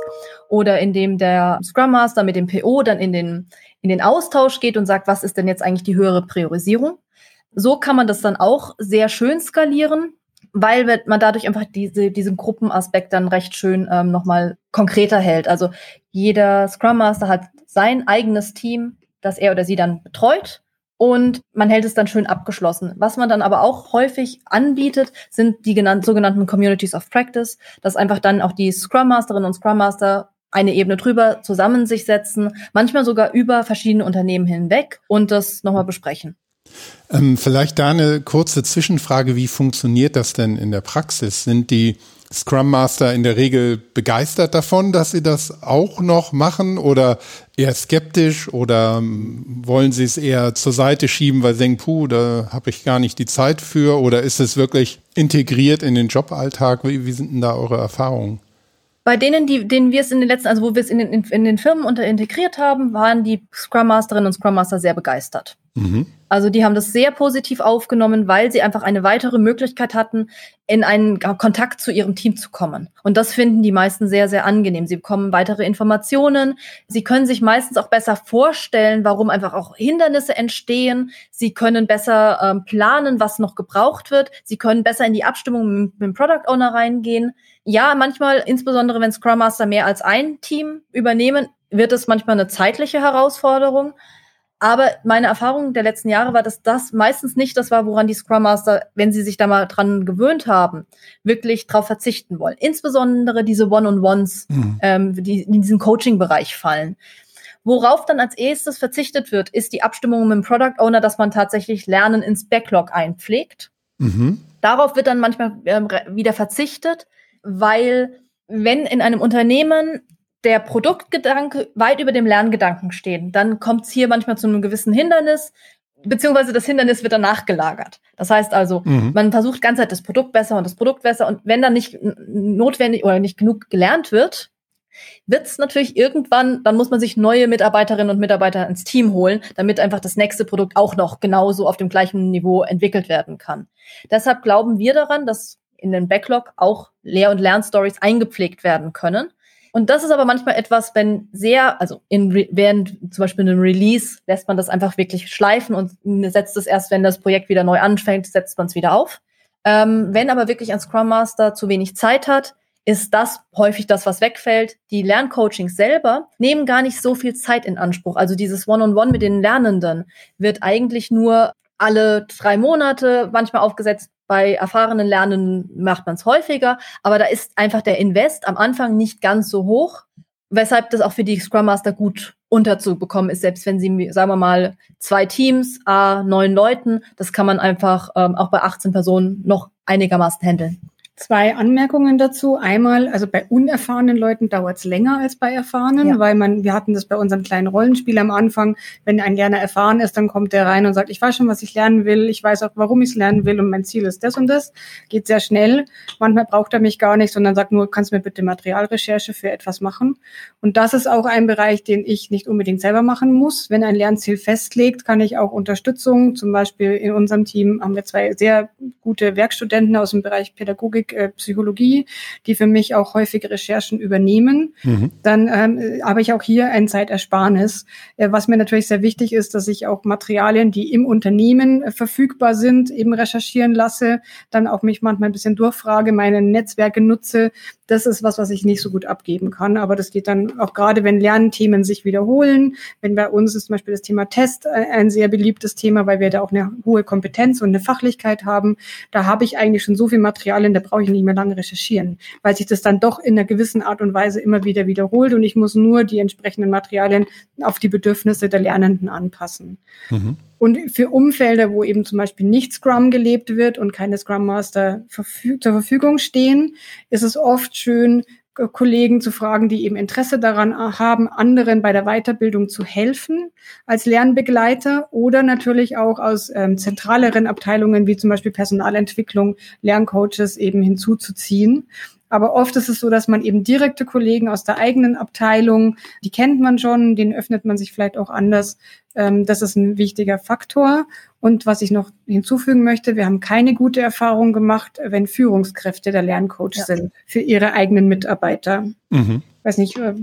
[SPEAKER 3] oder indem der Scrum Master mit dem PO dann in den, in den Austausch geht und sagt, was ist denn jetzt eigentlich die höhere Priorisierung? So kann man das dann auch sehr schön skalieren weil man dadurch einfach diese, diesen Gruppenaspekt dann recht schön ähm, nochmal konkreter hält. Also jeder Scrum Master hat sein eigenes Team, das er oder sie dann betreut und man hält es dann schön abgeschlossen. Was man dann aber auch häufig anbietet, sind die genannten, sogenannten Communities of Practice, dass einfach dann auch die Scrum Masterinnen und Scrum Master eine Ebene drüber zusammen sich setzen, manchmal sogar über verschiedene Unternehmen hinweg und das nochmal besprechen.
[SPEAKER 2] Ähm, vielleicht da eine kurze Zwischenfrage. Wie funktioniert das denn in der Praxis? Sind die Scrum Master in der Regel begeistert davon, dass sie das auch noch machen oder eher skeptisch oder ähm, wollen sie es eher zur Seite schieben, weil sie denken, puh, da habe ich gar nicht die Zeit für oder ist es wirklich integriert in den Joballtag? Wie, wie sind denn da eure Erfahrungen?
[SPEAKER 3] Bei denen, die, denen wir es in den letzten, also wo wir es in den, in, in den Firmen unter integriert haben, waren die Scrum Masterinnen und Scrum Master sehr begeistert. Mhm. Also die haben das sehr positiv aufgenommen, weil sie einfach eine weitere Möglichkeit hatten, in einen Kontakt zu ihrem Team zu kommen. Und das finden die meisten sehr, sehr angenehm. Sie bekommen weitere Informationen. Sie können sich meistens auch besser vorstellen, warum einfach auch Hindernisse entstehen. Sie können besser ähm, planen, was noch gebraucht wird. Sie können besser in die Abstimmung mit, mit dem Product Owner reingehen. Ja, manchmal, insbesondere wenn Scrum Master mehr als ein Team übernehmen, wird es manchmal eine zeitliche Herausforderung. Aber meine Erfahrung der letzten Jahre war, dass das meistens nicht das war, woran die Scrum Master, wenn sie sich da mal dran gewöhnt haben, wirklich drauf verzichten wollen. Insbesondere diese One-on-Ones, mhm. ähm, die in diesen Coaching-Bereich fallen. Worauf dann als erstes verzichtet wird, ist die Abstimmung mit dem Product Owner, dass man tatsächlich Lernen ins Backlog einpflegt. Mhm. Darauf wird dann manchmal äh, wieder verzichtet, weil wenn in einem Unternehmen der Produktgedanke weit über dem Lerngedanken stehen, dann kommt es hier manchmal zu einem gewissen Hindernis, beziehungsweise das Hindernis wird dann nachgelagert. Das heißt also, mhm. man versucht ganz Zeit das Produkt besser und das Produkt besser und wenn dann nicht notwendig oder nicht genug gelernt wird, wird es natürlich irgendwann, dann muss man sich neue Mitarbeiterinnen und Mitarbeiter ins Team holen, damit einfach das nächste Produkt auch noch genauso auf dem gleichen Niveau entwickelt werden kann. Deshalb glauben wir daran, dass in den Backlog auch Lehr- und Lernstories eingepflegt werden können und das ist aber manchmal etwas, wenn sehr, also in, während zum Beispiel einem Release lässt man das einfach wirklich schleifen und setzt es erst, wenn das Projekt wieder neu anfängt, setzt man es wieder auf. Ähm, wenn aber wirklich ein Scrum Master zu wenig Zeit hat, ist das häufig das, was wegfällt. Die Lerncoachings selber nehmen gar nicht so viel Zeit in Anspruch. Also dieses One-on-One -on -One mit den Lernenden wird eigentlich nur alle drei Monate manchmal aufgesetzt, bei erfahrenen Lernenden macht man es häufiger, aber da ist einfach der Invest am Anfang nicht ganz so hoch, weshalb das auch für die Scrum Master gut unterzubekommen ist, selbst wenn sie, sagen wir mal, zwei Teams, a neun Leuten, das kann man einfach ähm, auch bei 18 Personen noch einigermaßen handeln.
[SPEAKER 4] Zwei Anmerkungen dazu. Einmal, also bei unerfahrenen Leuten dauert es länger als bei erfahrenen, ja. weil man, wir hatten das bei unserem kleinen Rollenspiel am Anfang, wenn ein Lerner erfahren ist, dann kommt der rein und sagt, ich weiß schon, was ich lernen will, ich weiß auch, warum ich es lernen will und mein Ziel ist das und das. Geht sehr schnell. Manchmal braucht er mich gar nicht, sondern sagt nur, kannst du mir bitte Materialrecherche für etwas machen. Und das ist auch ein Bereich, den ich nicht unbedingt selber machen muss. Wenn ein Lernziel festlegt, kann ich auch Unterstützung, zum Beispiel in unserem Team haben wir zwei sehr gute Werkstudenten aus dem Bereich Pädagogik Pädagogik, äh, Psychologie, die für mich auch häufig Recherchen übernehmen. Mhm. Dann ähm, habe ich auch hier ein Zeitersparnis. Äh, was mir natürlich sehr wichtig ist, dass ich auch Materialien, die im Unternehmen äh, verfügbar sind, eben recherchieren lasse, dann auch mich manchmal ein bisschen durchfrage, meine Netzwerke nutze, das ist was, was ich nicht so gut abgeben kann. Aber das geht dann auch gerade, wenn Lernthemen sich wiederholen. Wenn bei uns ist zum Beispiel das Thema Test ein sehr beliebtes Thema, weil wir da auch eine hohe Kompetenz und eine Fachlichkeit haben. Da habe ich eigentlich schon so viel Materialien, da brauche ich nicht mehr lange recherchieren, weil sich das dann doch in einer gewissen Art und Weise immer wieder wiederholt und ich muss nur die entsprechenden Materialien auf die Bedürfnisse der Lernenden anpassen. Mhm. Und für Umfelder, wo eben zum Beispiel nicht Scrum gelebt wird und keine Scrum Master verfüg zur Verfügung stehen, ist es oft schön, Kollegen zu fragen, die eben Interesse daran haben, anderen bei der Weiterbildung zu helfen als Lernbegleiter oder natürlich auch aus ähm, zentraleren Abteilungen wie zum Beispiel Personalentwicklung, Lerncoaches eben hinzuzuziehen. Aber oft ist es so, dass man eben direkte Kollegen aus der eigenen Abteilung, die kennt man schon, denen öffnet man sich vielleicht auch anders. Ähm, das ist ein wichtiger Faktor. Und was ich noch hinzufügen möchte, wir haben keine gute Erfahrung gemacht, wenn Führungskräfte der Lerncoach ja. sind für ihre eigenen Mitarbeiter. Mhm. Weiß nicht, äh,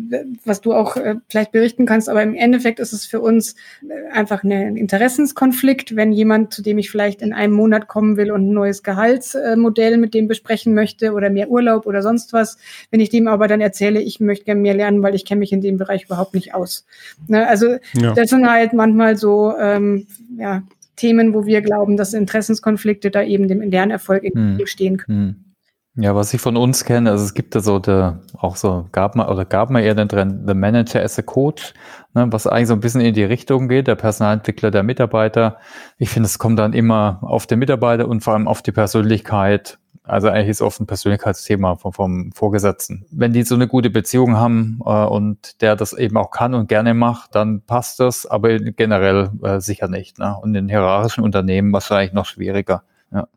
[SPEAKER 4] was du auch äh, vielleicht berichten kannst, aber im Endeffekt ist es für uns äh, einfach ein Interessenskonflikt, wenn jemand, zu dem ich vielleicht in einem Monat kommen will und ein neues Gehaltsmodell mit dem besprechen möchte oder mehr Urlaub oder sonst was, wenn ich dem aber dann erzähle, ich möchte gerne mehr lernen, weil ich kenne mich in dem Bereich überhaupt nicht aus. Ne, also ja. das sind halt manchmal so ähm, ja, Themen, wo wir glauben, dass Interessenskonflikte da eben dem Lernerfolg entgegenstehen hm. können.
[SPEAKER 1] Hm. Ja, was ich von uns kenne, also es gibt da so der, auch so, gab man, oder gab man eher den Trend, the Manager as a Coach, ne, was eigentlich so ein bisschen in die Richtung geht, der Personalentwickler, der Mitarbeiter. Ich finde, es kommt dann immer auf den Mitarbeiter und vor allem auf die Persönlichkeit also eigentlich ist oft ein Persönlichkeitsthema vom, vom Vorgesetzten. Wenn die so eine gute Beziehung haben äh, und der das eben auch kann und gerne macht, dann passt das, aber generell äh, sicher nicht. Ne? Und in hierarchischen Unternehmen wahrscheinlich noch schwieriger. Ja.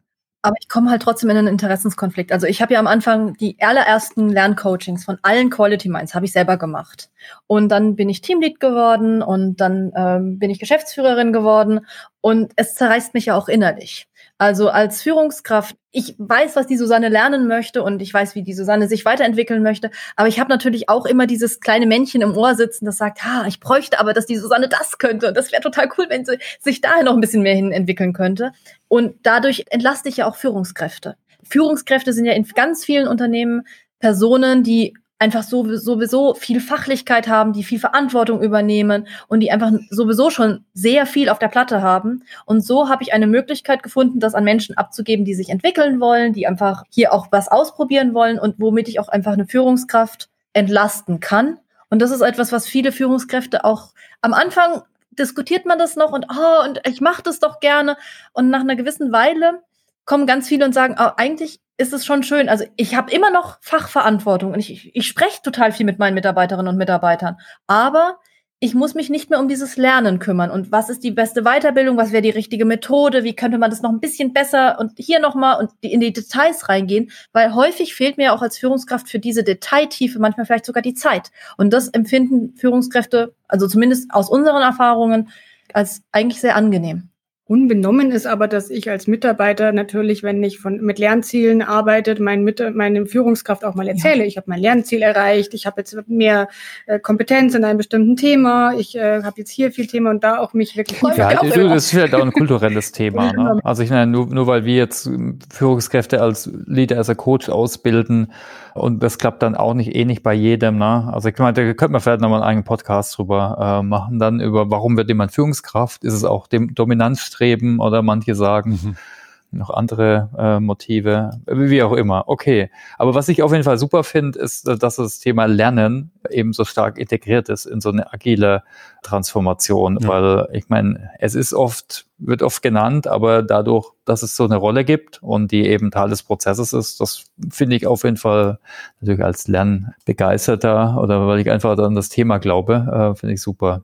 [SPEAKER 3] Aber ich komme halt trotzdem in einen Interessenskonflikt. Also ich habe ja am Anfang die allerersten Lerncoachings von allen Quality Minds habe ich selber gemacht. Und dann bin ich Teamlead geworden und dann ähm, bin ich Geschäftsführerin geworden. Und es zerreißt mich ja auch innerlich. Also als Führungskraft, ich weiß, was die Susanne lernen möchte und ich weiß, wie die Susanne sich weiterentwickeln möchte. Aber ich habe natürlich auch immer dieses kleine Männchen im Ohr sitzen, das sagt, ha, ich bräuchte aber, dass die Susanne das könnte. Und das wäre total cool, wenn sie sich daher noch ein bisschen mehr hin entwickeln könnte. Und dadurch entlaste ich ja auch Führungskräfte. Führungskräfte sind ja in ganz vielen Unternehmen Personen, die einfach so, sowieso viel Fachlichkeit haben, die viel Verantwortung übernehmen und die einfach sowieso schon sehr viel auf der Platte haben. Und so habe ich eine Möglichkeit gefunden, das an Menschen abzugeben, die sich entwickeln wollen, die einfach hier auch was ausprobieren wollen und womit ich auch einfach eine Führungskraft entlasten kann. Und das ist etwas, was viele Führungskräfte auch am Anfang diskutiert man das noch und oh, und ich mache das doch gerne. Und nach einer gewissen Weile kommen ganz viele und sagen, oh, eigentlich ist es schon schön. Also ich habe immer noch Fachverantwortung und ich, ich spreche total viel mit meinen Mitarbeiterinnen und Mitarbeitern. Aber ich muss mich nicht mehr um dieses Lernen kümmern. Und was ist die beste Weiterbildung? Was wäre die richtige Methode? Wie könnte man das noch ein bisschen besser und hier nochmal und in die Details reingehen? Weil häufig fehlt mir auch als Führungskraft für diese Detailtiefe manchmal vielleicht sogar die Zeit. Und das empfinden Führungskräfte, also zumindest aus unseren Erfahrungen, als eigentlich sehr angenehm.
[SPEAKER 4] Unbenommen ist aber, dass ich als Mitarbeiter natürlich, wenn ich von, mit Lernzielen arbeite, mein, mit, meine Führungskraft auch mal erzähle, ja. ich habe mein Lernziel erreicht, ich habe jetzt mehr äh, Kompetenz in einem bestimmten Thema, ich äh, habe jetzt hier viel Thema und da auch mich wirklich...
[SPEAKER 1] Ja, du, das ist vielleicht auch ein kulturelles Thema. Ne? Also ich meine, nur, nur weil wir jetzt Führungskräfte als Leader, als Coach ausbilden, und das klappt dann auch nicht eh nicht bei jedem. Ne? Also ich meine, da könnte man vielleicht nochmal einen eigenen Podcast drüber äh, machen, dann über warum wird jemand Führungskraft? Ist es auch dem Dominanzstreben oder manche sagen, mhm noch andere äh, Motive, wie auch immer. Okay. Aber was ich auf jeden Fall super finde, ist, dass das Thema Lernen eben so stark integriert ist in so eine agile Transformation, ja. weil ich meine, es ist oft, wird oft genannt, aber dadurch, dass es so eine Rolle gibt und die eben Teil des Prozesses ist, das finde ich auf jeden Fall natürlich als Lernbegeisterter oder weil ich einfach an das Thema glaube, äh, finde ich super.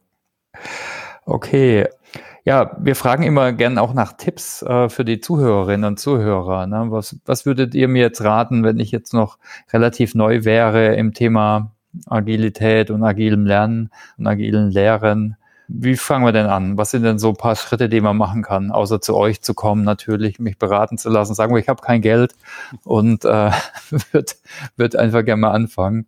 [SPEAKER 1] Okay, ja, wir fragen immer gern auch nach Tipps äh, für die Zuhörerinnen und Zuhörer. Ne? Was, was würdet ihr mir jetzt raten, wenn ich jetzt noch relativ neu wäre im Thema Agilität und agilem Lernen und agilen Lehren? Wie fangen wir denn an? Was sind denn so ein paar Schritte, die man machen kann, außer zu euch zu kommen, natürlich, mich beraten zu lassen, sagen wir, ich habe kein Geld und äh, wird, wird einfach gerne mal anfangen.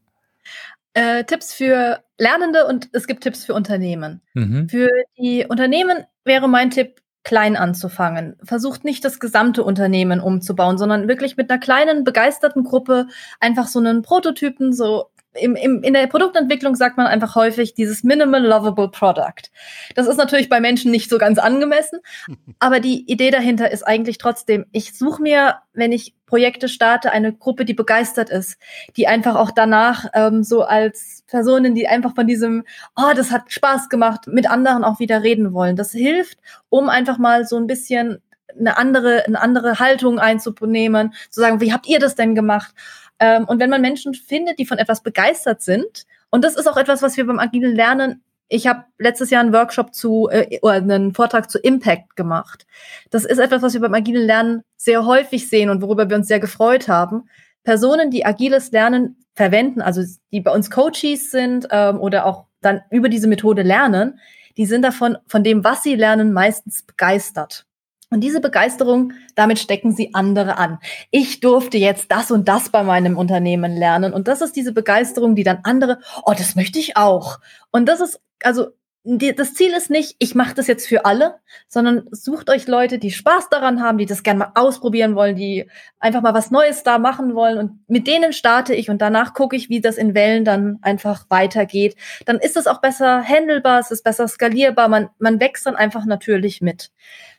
[SPEAKER 3] Äh, Tipps für Lernende und es gibt Tipps für Unternehmen. Mhm. Für die Unternehmen wäre mein Tipp, klein anzufangen. Versucht nicht das gesamte Unternehmen umzubauen, sondern wirklich mit einer kleinen, begeisterten Gruppe einfach so einen Prototypen, so im, im, in der Produktentwicklung sagt man einfach häufig dieses Minimal Lovable Product. Das ist natürlich bei Menschen nicht so ganz angemessen, aber die Idee dahinter ist eigentlich trotzdem, ich suche mir, wenn ich Projekte starte, eine Gruppe, die begeistert ist, die einfach auch danach ähm, so als Personen, die einfach von diesem, oh, das hat Spaß gemacht, mit anderen auch wieder reden wollen. Das hilft, um einfach mal so ein bisschen eine andere, eine andere Haltung einzunehmen, zu sagen, wie habt ihr das denn gemacht? Ähm, und wenn man Menschen findet, die von etwas begeistert sind, und das ist auch etwas, was wir beim agilen Lernen ich habe letztes Jahr einen Workshop zu äh, oder einen Vortrag zu Impact gemacht. Das ist etwas, was wir beim agilen Lernen sehr häufig sehen und worüber wir uns sehr gefreut haben. Personen, die agiles Lernen verwenden, also die bei uns Coaches sind ähm, oder auch dann über diese Methode lernen, die sind davon von dem, was sie lernen, meistens begeistert. Und diese Begeisterung, damit stecken sie andere an. Ich durfte jetzt das und das bei meinem Unternehmen lernen. Und das ist diese Begeisterung, die dann andere, oh, das möchte ich auch. Und das ist, also das Ziel ist nicht, ich mache das jetzt für alle, sondern sucht euch Leute, die Spaß daran haben, die das gerne mal ausprobieren wollen, die einfach mal was Neues da machen wollen. Und mit denen starte ich und danach gucke ich, wie das in Wellen dann einfach weitergeht. Dann ist es auch besser handelbar, es ist besser skalierbar, man, man wächst dann einfach natürlich mit.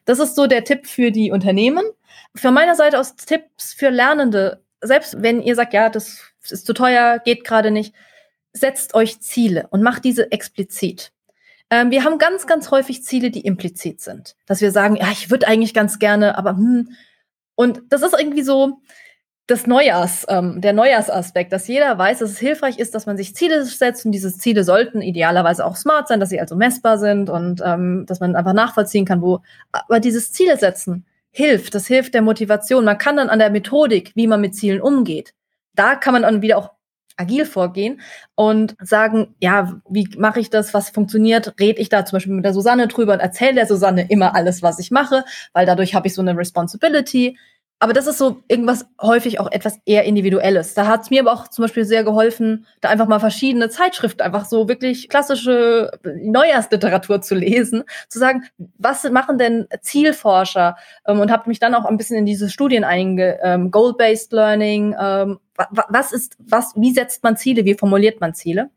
[SPEAKER 3] Das ist so der Tipp für die Unternehmen. Von meiner Seite aus Tipps für Lernende. Selbst wenn ihr sagt, ja, das ist zu teuer, geht gerade nicht, setzt euch Ziele und macht diese explizit. Ähm, wir haben ganz, ganz häufig Ziele, die implizit sind. Dass wir sagen, ja, ich würde eigentlich ganz gerne, aber hm. Und das ist irgendwie so, das Neujahrs, ähm, der Neujahrsaspekt, dass jeder weiß, dass es hilfreich ist, dass man sich Ziele setzt und diese Ziele sollten idealerweise auch smart sein, dass sie also messbar sind und ähm, dass man einfach nachvollziehen kann, wo. Aber dieses Ziele setzen hilft, das hilft der Motivation. Man kann dann an der Methodik, wie man mit Zielen umgeht, da kann man dann wieder auch agil vorgehen und sagen, ja, wie mache ich das, was funktioniert, rede ich da zum Beispiel mit der Susanne drüber und erzähle der Susanne immer alles, was ich mache, weil dadurch habe ich so eine Responsibility. Aber das ist so irgendwas häufig auch etwas eher Individuelles. Da hat es mir aber auch zum Beispiel sehr geholfen, da einfach mal verschiedene Zeitschriften, einfach so wirklich klassische Neujahrsliteratur zu lesen, zu sagen, was machen denn Zielforscher? Ähm, und habe mich dann auch ein bisschen in diese Studien einge, ähm, Goal-Based Learning, ähm, was ist, was, wie setzt man Ziele, wie formuliert man Ziele?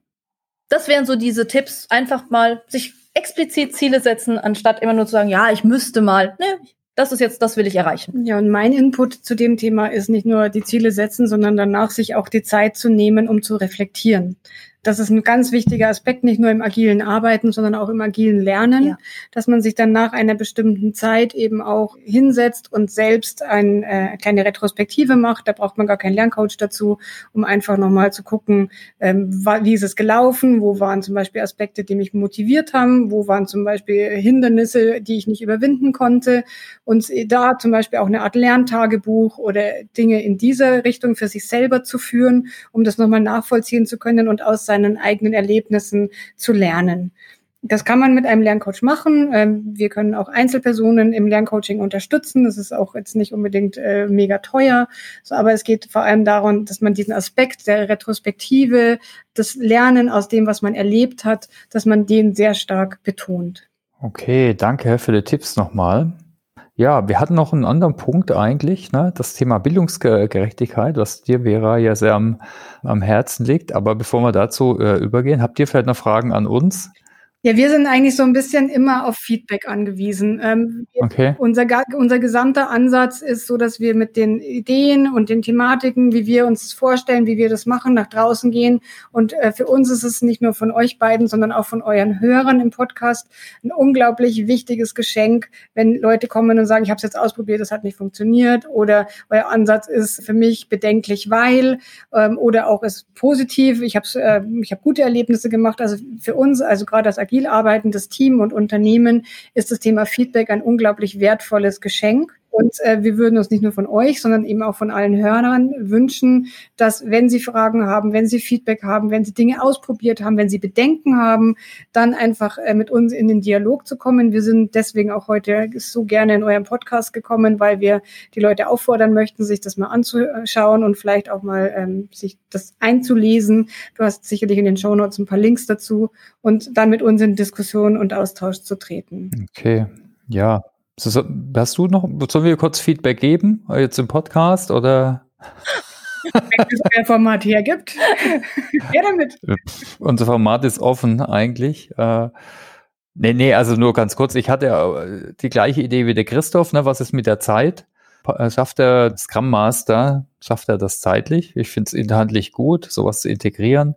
[SPEAKER 3] Das wären so diese Tipps, einfach mal sich explizit Ziele setzen, anstatt immer nur zu sagen, ja, ich müsste mal. Nee, das ist jetzt, das will ich erreichen.
[SPEAKER 4] Ja, und mein Input zu dem Thema ist nicht nur die Ziele setzen, sondern danach sich auch die Zeit zu nehmen, um zu reflektieren das ist ein ganz wichtiger Aspekt, nicht nur im agilen Arbeiten, sondern auch im agilen Lernen, ja. dass man sich dann nach einer bestimmten Zeit eben auch hinsetzt und selbst ein, äh, eine kleine Retrospektive macht. Da braucht man gar keinen Lerncoach dazu, um einfach nochmal zu gucken, ähm, wie ist es gelaufen, wo waren zum Beispiel Aspekte, die mich motiviert haben, wo waren zum Beispiel Hindernisse, die ich nicht überwinden konnte und da zum Beispiel auch eine Art Lerntagebuch oder Dinge in dieser Richtung für sich selber zu führen, um das nochmal nachvollziehen zu können und aus seinen eigenen Erlebnissen zu lernen. Das kann man mit einem Lerncoach machen. Ähm, wir können auch Einzelpersonen im Lerncoaching unterstützen. Das ist auch jetzt nicht unbedingt äh, mega teuer, aber es geht vor allem darum, dass man diesen Aspekt der Retrospektive, das Lernen aus dem, was man erlebt hat, dass man den sehr stark betont.
[SPEAKER 1] Okay, danke für die Tipps nochmal. Ja, wir hatten noch einen anderen Punkt eigentlich, ne? das Thema Bildungsgerechtigkeit, was dir, Vera, ja sehr am, am Herzen liegt. Aber bevor wir dazu äh, übergehen, habt ihr vielleicht noch Fragen an uns?
[SPEAKER 4] Ja, wir sind eigentlich so ein bisschen immer auf Feedback angewiesen. Ähm, okay. Unser, unser gesamter Ansatz ist so, dass wir mit den Ideen und den Thematiken, wie wir uns vorstellen, wie wir das machen, nach draußen gehen. Und äh, für uns ist es nicht nur von euch beiden, sondern auch von euren Hörern im Podcast ein unglaublich wichtiges Geschenk, wenn Leute kommen und sagen, ich habe es jetzt ausprobiert, das hat nicht funktioniert oder euer Ansatz ist für mich bedenklich, weil ähm, oder auch ist positiv. Ich habe äh, ich hab gute Erlebnisse gemacht. Also für uns, also gerade als agil arbeitendes Team und Unternehmen ist das Thema Feedback ein unglaublich wertvolles Geschenk. Und äh, wir würden uns nicht nur von euch, sondern eben auch von allen Hörern wünschen, dass wenn Sie Fragen haben, wenn Sie Feedback haben, wenn Sie Dinge ausprobiert haben, wenn Sie Bedenken haben, dann einfach äh, mit uns in den Dialog zu kommen. Wir sind deswegen auch heute so gerne in eurem Podcast gekommen, weil wir die Leute auffordern möchten, sich das mal anzuschauen und vielleicht auch mal ähm, sich das einzulesen. Du hast sicherlich in den Show Notes ein paar Links dazu und dann mit uns in Diskussion und Austausch zu treten.
[SPEAKER 1] Okay, ja, Hast du noch, sollen wir kurz Feedback geben, jetzt im Podcast oder?
[SPEAKER 4] Wenn es mehr Format hergibt,
[SPEAKER 1] ja damit. Unser Format ist offen eigentlich. Äh, nee, nee, also nur ganz kurz. Ich hatte äh, die gleiche Idee wie der Christoph. Ne? Was ist mit der Zeit? Äh, schafft der Scrum Master, schafft er das zeitlich? Ich finde es inhaltlich gut, sowas zu integrieren,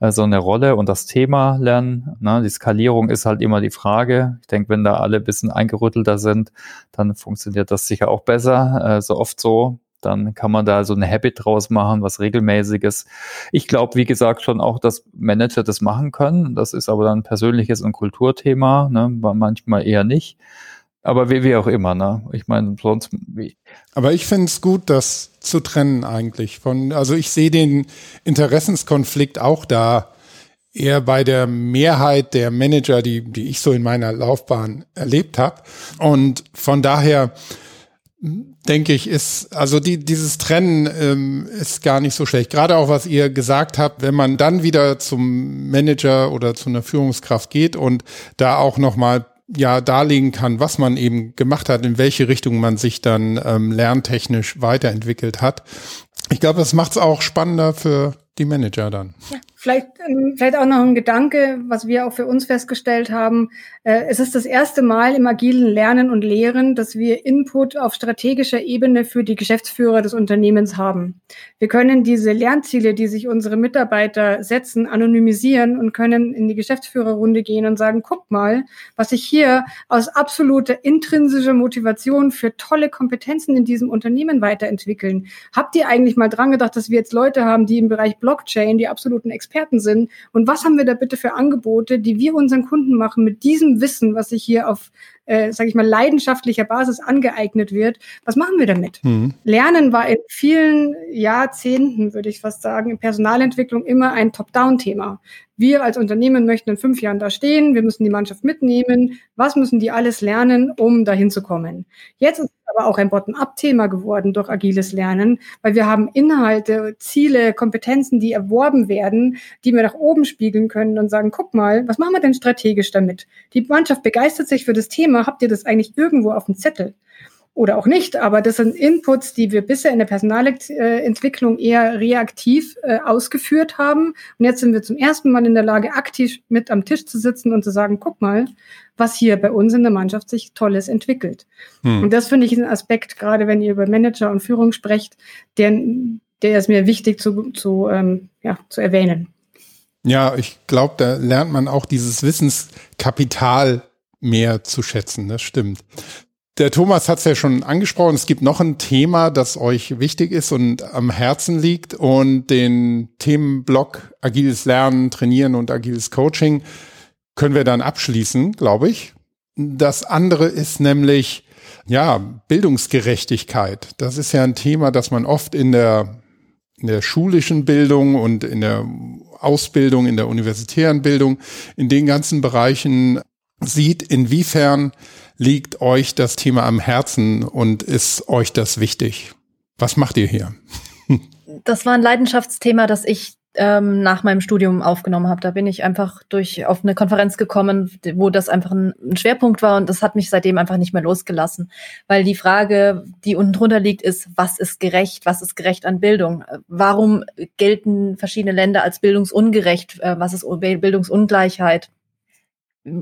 [SPEAKER 1] äh, so eine Rolle und das Thema lernen. Ne? Die Skalierung ist halt immer die Frage. Ich denke, wenn da alle ein bisschen eingerüttelter sind, dann funktioniert das sicher auch besser. Äh, so oft so. Dann kann man da so eine Habit draus machen, was regelmäßiges. Ich glaube, wie gesagt, schon auch, dass Manager das machen können. Das ist aber dann ein persönliches und Kulturthema, ne? manchmal eher nicht. Aber wie, wie auch immer, ne? Ich meine, sonst. Wie.
[SPEAKER 2] Aber ich finde es gut, das zu trennen eigentlich. Von, also ich sehe den Interessenskonflikt auch da eher bei der Mehrheit der Manager, die, die ich so in meiner Laufbahn erlebt habe. Und von daher denke ich, ist, also die, dieses Trennen ähm, ist gar nicht so schlecht. Gerade auch, was ihr gesagt habt, wenn man dann wieder zum Manager oder zu einer Führungskraft geht und da auch nochmal ja darlegen kann, was man eben gemacht hat, in welche Richtung man sich dann ähm, lerntechnisch weiterentwickelt hat. Ich glaube, das macht es auch spannender für die Manager dann.
[SPEAKER 4] Ja. Vielleicht, ähm, vielleicht auch noch ein Gedanke, was wir auch für uns festgestellt haben. Äh, es ist das erste Mal im agilen Lernen und Lehren, dass wir Input auf strategischer Ebene für die Geschäftsführer des Unternehmens haben. Wir können diese Lernziele, die sich unsere Mitarbeiter setzen, anonymisieren und können in die Geschäftsführerrunde gehen und sagen, guck mal, was sich hier aus absoluter intrinsischer Motivation für tolle Kompetenzen in diesem Unternehmen weiterentwickeln. Habt ihr eigentlich mal dran gedacht, dass wir jetzt Leute haben, die im Bereich Blockchain die absoluten Experten Experten sind. Und was haben wir da bitte für Angebote, die wir unseren Kunden machen mit diesem Wissen, was sich hier auf, äh, sage ich mal, leidenschaftlicher Basis angeeignet wird? Was machen wir damit? Mhm. Lernen war in vielen Jahrzehnten, würde ich fast sagen, in Personalentwicklung immer ein Top-Down-Thema. Wir als Unternehmen möchten in fünf Jahren da stehen, wir müssen die Mannschaft mitnehmen. Was müssen die alles lernen, um dahin zu kommen? Jetzt ist aber auch ein Bottom-up-Thema geworden durch agiles Lernen, weil wir haben Inhalte, Ziele, Kompetenzen, die erworben werden, die wir nach oben spiegeln können und sagen, guck mal, was machen wir denn strategisch damit? Die Mannschaft begeistert sich für das Thema, habt ihr das eigentlich irgendwo auf dem Zettel? Oder auch nicht, aber das sind Inputs, die wir bisher in der Personalentwicklung eher reaktiv äh, ausgeführt haben. Und jetzt sind wir zum ersten Mal in der Lage, aktiv mit am Tisch zu sitzen und zu sagen, guck mal, was hier bei uns in der Mannschaft sich Tolles entwickelt. Hm. Und das finde ich ein Aspekt, gerade wenn ihr über Manager und Führung sprecht, der, der ist mir wichtig zu, zu, ähm, ja, zu erwähnen.
[SPEAKER 2] Ja, ich glaube, da lernt man auch dieses Wissenskapital mehr zu schätzen. Das stimmt. Der Thomas hat es ja schon angesprochen. Es gibt noch ein Thema, das euch wichtig ist und am Herzen liegt. Und den Themenblock Agiles Lernen, Trainieren und Agiles Coaching können wir dann abschließen, glaube ich. Das andere ist nämlich, ja, Bildungsgerechtigkeit. Das ist ja ein Thema, das man oft in der, in der schulischen Bildung und in der Ausbildung, in der universitären Bildung, in den ganzen Bereichen sieht, inwiefern liegt euch das Thema am Herzen und ist euch das wichtig? Was macht ihr hier?
[SPEAKER 3] Das war ein Leidenschaftsthema, das ich ähm, nach meinem Studium aufgenommen habe. Da bin ich einfach durch auf eine Konferenz gekommen, wo das einfach ein, ein, Schwerpunkt war und das hat mich seitdem einfach nicht mehr losgelassen. Weil die Frage, die unten drunter liegt, ist, was ist gerecht? Was ist gerecht an Bildung? Warum gelten verschiedene Länder als bildungsungerecht? Äh, was ist Bildungsungleichheit?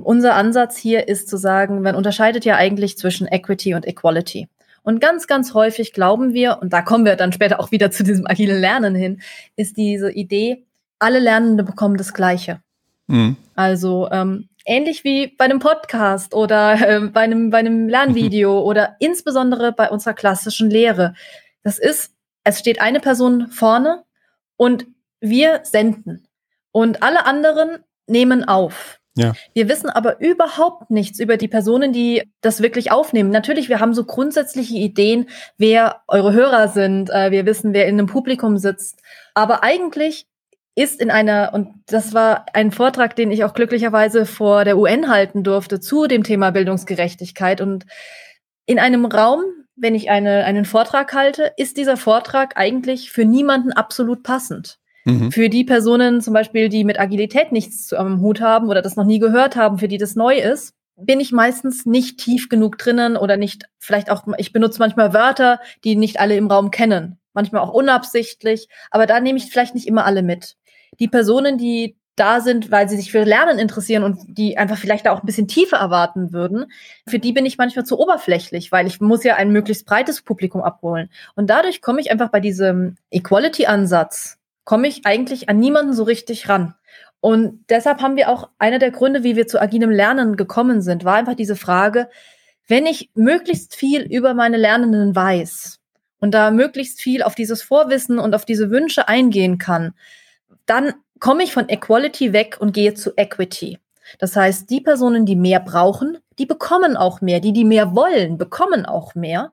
[SPEAKER 3] Unser Ansatz hier ist zu sagen, man unterscheidet ja eigentlich zwischen Equity und Equality. Und ganz, ganz häufig glauben wir, und da kommen wir dann später auch wieder zu diesem agilen Lernen hin, ist diese Idee, alle Lernende bekommen das Gleiche. Mhm. Also ähm, ähnlich wie bei einem Podcast oder äh, bei, einem, bei einem Lernvideo oder insbesondere bei unserer klassischen Lehre. Das ist, es steht eine Person vorne und wir senden. Und alle anderen nehmen auf. Ja. Wir wissen aber überhaupt nichts über die Personen, die das wirklich aufnehmen. Natürlich, wir haben so grundsätzliche Ideen, wer eure Hörer sind. Äh, wir wissen, wer in einem Publikum sitzt. Aber eigentlich ist in einer, und das war ein Vortrag, den ich auch glücklicherweise vor der UN halten durfte zu dem Thema Bildungsgerechtigkeit. Und in einem Raum, wenn ich eine, einen Vortrag halte, ist dieser Vortrag eigentlich für niemanden absolut passend. Mhm. Für die Personen zum Beispiel, die mit Agilität nichts am Hut haben oder das noch nie gehört haben, für die das neu ist, bin ich meistens nicht tief genug drinnen oder nicht, vielleicht auch, ich benutze manchmal Wörter, die nicht alle im Raum kennen. Manchmal auch unabsichtlich, aber da nehme ich vielleicht nicht immer alle mit. Die Personen, die da sind, weil sie sich für Lernen interessieren und die einfach vielleicht da auch ein bisschen tiefer erwarten würden, für die bin ich manchmal zu oberflächlich, weil ich muss ja ein möglichst breites Publikum abholen. Und dadurch komme ich einfach bei diesem Equality-Ansatz, komme ich eigentlich an niemanden so richtig ran. Und deshalb haben wir auch einer der Gründe, wie wir zu agilem Lernen gekommen sind, war einfach diese Frage, wenn ich möglichst viel über meine Lernenden weiß und da möglichst viel auf dieses Vorwissen und auf diese Wünsche eingehen kann, dann komme ich von Equality weg und gehe zu Equity. Das heißt, die Personen, die mehr brauchen, die bekommen auch mehr. Die, die mehr wollen, bekommen auch mehr.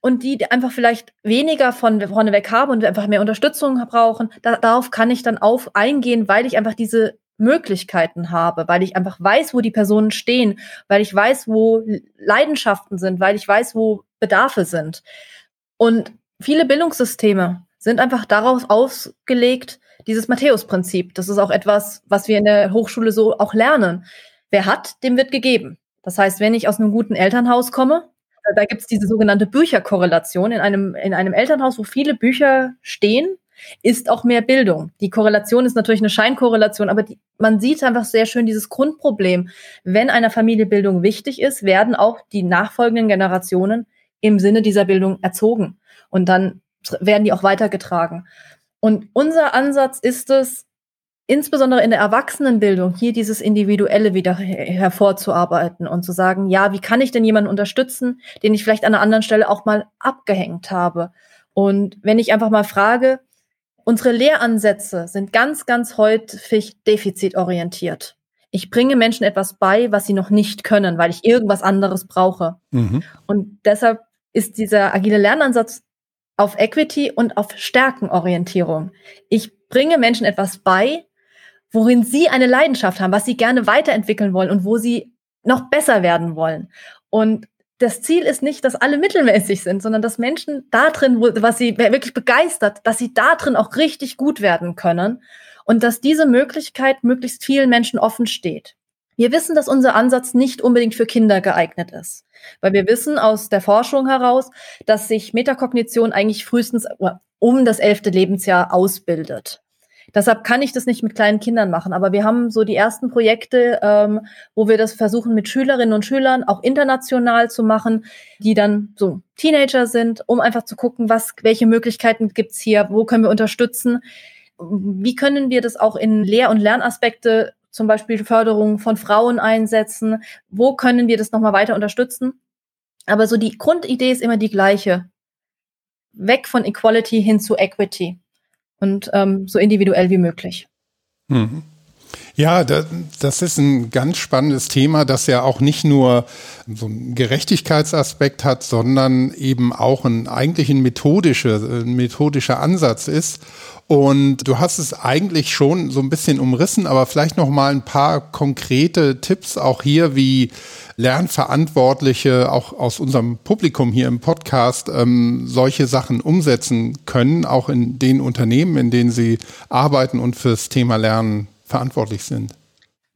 [SPEAKER 3] Und die, einfach vielleicht weniger von vorneweg haben und einfach mehr Unterstützung brauchen, da, darauf kann ich dann auf eingehen, weil ich einfach diese Möglichkeiten habe, weil ich einfach weiß, wo die Personen stehen, weil ich weiß, wo Leidenschaften sind, weil ich weiß, wo Bedarfe sind. Und viele Bildungssysteme sind einfach darauf ausgelegt, dieses Matthäus-Prinzip. Das ist auch etwas, was wir in der Hochschule so auch lernen. Wer hat, dem wird gegeben. Das heißt, wenn ich aus einem guten Elternhaus komme, da gibt es diese sogenannte Bücherkorrelation. In einem, in einem Elternhaus, wo viele Bücher stehen, ist auch mehr Bildung. Die Korrelation ist natürlich eine Scheinkorrelation, aber die, man sieht einfach sehr schön dieses Grundproblem. Wenn einer Familie Bildung wichtig ist, werden auch die nachfolgenden Generationen im Sinne dieser Bildung erzogen. Und dann werden die auch weitergetragen. Und unser Ansatz ist es, insbesondere in der Erwachsenenbildung, hier dieses Individuelle wieder hervorzuarbeiten und zu sagen, ja, wie kann ich denn jemanden unterstützen, den ich vielleicht an einer anderen Stelle auch mal abgehängt habe? Und wenn ich einfach mal frage, unsere Lehransätze sind ganz, ganz häufig defizitorientiert. Ich bringe Menschen etwas bei, was sie noch nicht können, weil ich irgendwas anderes brauche. Mhm. Und deshalb ist dieser agile Lernansatz auf Equity und auf Stärkenorientierung. Ich bringe Menschen etwas bei, worin sie eine Leidenschaft haben, was sie gerne weiterentwickeln wollen und wo sie noch besser werden wollen. Und das Ziel ist nicht, dass alle mittelmäßig sind, sondern dass Menschen da drin, was sie wirklich begeistert, dass sie da drin auch richtig gut werden können und dass diese Möglichkeit möglichst vielen Menschen offen steht. Wir wissen, dass unser Ansatz nicht unbedingt für Kinder geeignet ist. Weil wir wissen aus der Forschung heraus, dass sich Metakognition eigentlich frühestens um das elfte Lebensjahr ausbildet. Deshalb kann ich das nicht mit kleinen Kindern machen. Aber wir haben so die ersten Projekte, ähm, wo wir das versuchen, mit Schülerinnen und Schülern auch international zu machen, die dann so Teenager sind, um einfach zu gucken, was, welche Möglichkeiten gibt's hier, wo können wir unterstützen. Wie können wir das auch in Lehr- und Lernaspekte zum Beispiel Förderung von Frauen einsetzen? Wo können wir das nochmal weiter unterstützen? Aber so die Grundidee ist immer die gleiche. Weg von Equality hin zu Equity und ähm, so individuell wie möglich.
[SPEAKER 2] Mhm. Ja, das ist ein ganz spannendes Thema, das ja auch nicht nur so einen Gerechtigkeitsaspekt hat, sondern eben auch ein eigentlich ein methodischer, ein methodischer Ansatz ist. Und du hast es eigentlich schon so ein bisschen umrissen, aber vielleicht noch mal ein paar konkrete Tipps auch hier, wie Lernverantwortliche auch aus unserem Publikum hier im Podcast ähm, solche Sachen umsetzen können, auch in den Unternehmen, in denen sie arbeiten und fürs Thema Lernen verantwortlich sind.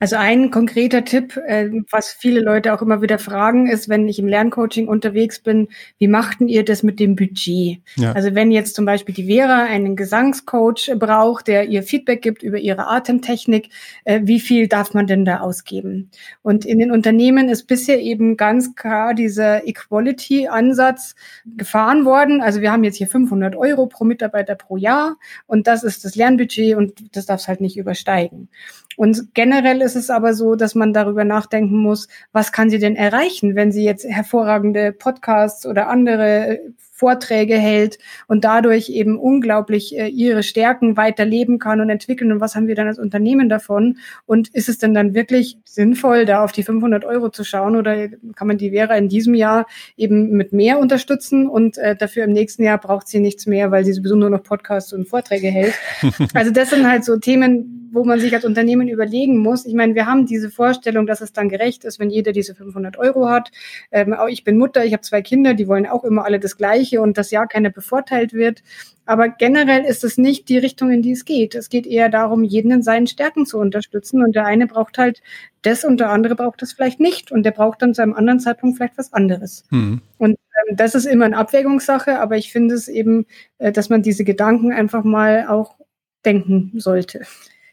[SPEAKER 4] Also ein konkreter Tipp, äh, was viele Leute auch immer wieder fragen, ist, wenn ich im Lerncoaching unterwegs bin, wie machten ihr das mit dem Budget? Ja. Also wenn jetzt zum Beispiel die Vera einen Gesangscoach braucht, der ihr Feedback gibt über ihre Atemtechnik, äh, wie viel darf man denn da ausgeben? Und in den Unternehmen ist bisher eben ganz klar dieser Equality-Ansatz gefahren worden. Also wir haben jetzt hier 500 Euro pro Mitarbeiter pro Jahr und das ist das Lernbudget und das darf es halt nicht übersteigen. Und generell ist es aber so, dass man darüber nachdenken muss, was kann sie denn erreichen, wenn sie jetzt hervorragende Podcasts oder andere Vorträge hält und dadurch eben unglaublich äh, ihre Stärken weiter leben kann und entwickeln. Und was haben wir dann als Unternehmen davon? Und ist es denn dann wirklich sinnvoll, da auf die 500 Euro zu schauen oder kann man die Vera in diesem Jahr eben mit mehr unterstützen und äh, dafür im nächsten Jahr braucht sie nichts mehr, weil sie sowieso nur noch Podcasts und Vorträge hält? also das sind halt so Themen, wo man sich als Unternehmen überlegen muss. Ich meine, wir haben diese Vorstellung, dass es dann gerecht ist, wenn jeder diese 500 Euro hat. Ähm, auch ich bin Mutter, ich habe zwei Kinder, die wollen auch immer alle das Gleiche und dass ja keiner bevorteilt wird. Aber generell ist es nicht die Richtung, in die es geht. Es geht eher darum, jeden in seinen Stärken zu unterstützen. Und der eine braucht halt das und der andere braucht das vielleicht nicht. Und der braucht dann zu einem anderen Zeitpunkt vielleicht was anderes. Mhm. Und ähm, das ist immer eine Abwägungssache. Aber ich finde es eben, äh, dass man diese Gedanken einfach mal auch denken sollte.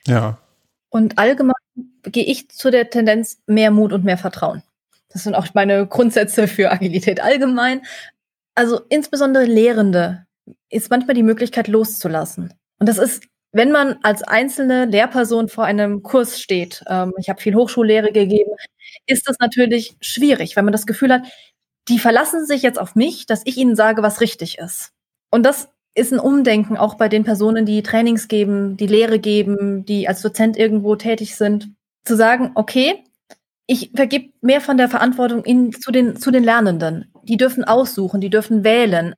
[SPEAKER 2] Ja.
[SPEAKER 3] Und allgemein gehe ich zu der Tendenz mehr Mut und mehr Vertrauen. Das sind auch meine Grundsätze für Agilität allgemein. Also insbesondere Lehrende ist manchmal die Möglichkeit loszulassen. Und das ist, wenn man als einzelne Lehrperson vor einem Kurs steht, ähm, ich habe viel Hochschullehre gegeben, ist das natürlich schwierig, wenn man das Gefühl hat, die verlassen sich jetzt auf mich, dass ich ihnen sage, was richtig ist. Und das ist ein Umdenken auch bei den Personen, die Trainings geben, die Lehre geben, die als Dozent irgendwo tätig sind, zu sagen, okay, ich vergib mehr von der Verantwortung in, zu, den, zu den Lernenden. Die dürfen aussuchen, die dürfen wählen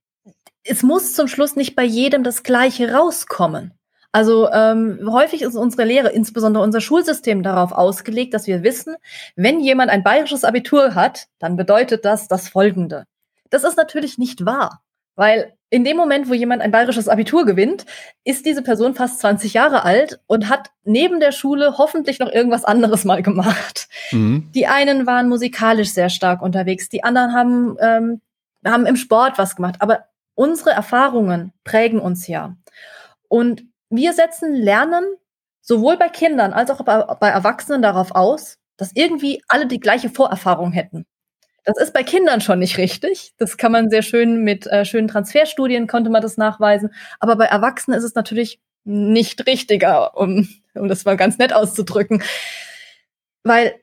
[SPEAKER 3] es muss zum Schluss nicht bei jedem das Gleiche rauskommen. Also ähm, häufig ist unsere Lehre, insbesondere unser Schulsystem, darauf ausgelegt, dass wir wissen, wenn jemand ein bayerisches Abitur hat, dann bedeutet das das Folgende. Das ist natürlich nicht wahr, weil in dem Moment, wo jemand ein bayerisches Abitur gewinnt, ist diese Person fast 20 Jahre alt und hat neben der Schule hoffentlich noch irgendwas anderes mal gemacht. Mhm. Die einen waren musikalisch sehr stark unterwegs, die anderen haben, ähm, haben im Sport was gemacht, aber unsere Erfahrungen prägen uns ja. Und wir setzen Lernen sowohl bei Kindern als auch bei, bei Erwachsenen darauf aus, dass irgendwie alle die gleiche Vorerfahrung hätten. Das ist bei Kindern schon nicht richtig. Das kann man sehr schön mit äh, schönen Transferstudien konnte man das nachweisen. Aber bei Erwachsenen ist es natürlich nicht richtiger, um, um das mal ganz nett auszudrücken. Weil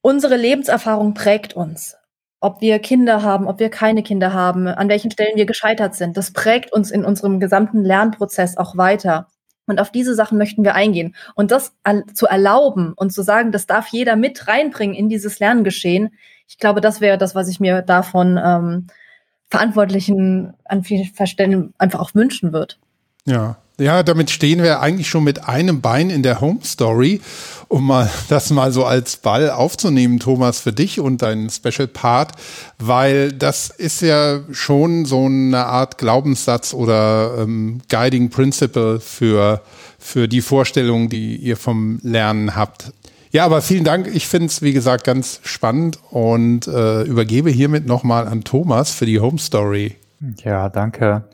[SPEAKER 3] unsere Lebenserfahrung prägt uns ob wir Kinder haben, ob wir keine Kinder haben, an welchen Stellen wir gescheitert sind. Das prägt uns in unserem gesamten Lernprozess auch weiter. Und auf diese Sachen möchten wir eingehen. Und das zu erlauben und zu sagen, das darf jeder mit reinbringen in dieses Lerngeschehen, ich glaube, das wäre das, was ich mir davon ähm, Verantwortlichen an vielen Stellen einfach auch wünschen würde.
[SPEAKER 2] Ja, ja, damit stehen wir eigentlich schon mit einem Bein in der Home Story, um mal das mal so als Ball aufzunehmen, Thomas, für dich und deinen Special Part, weil das ist ja schon so eine Art Glaubenssatz oder ähm, Guiding Principle für, für die Vorstellung, die ihr vom Lernen habt. Ja, aber vielen Dank. Ich finde es, wie gesagt, ganz spannend und äh, übergebe hiermit nochmal an Thomas für die Home Story.
[SPEAKER 1] Ja, danke.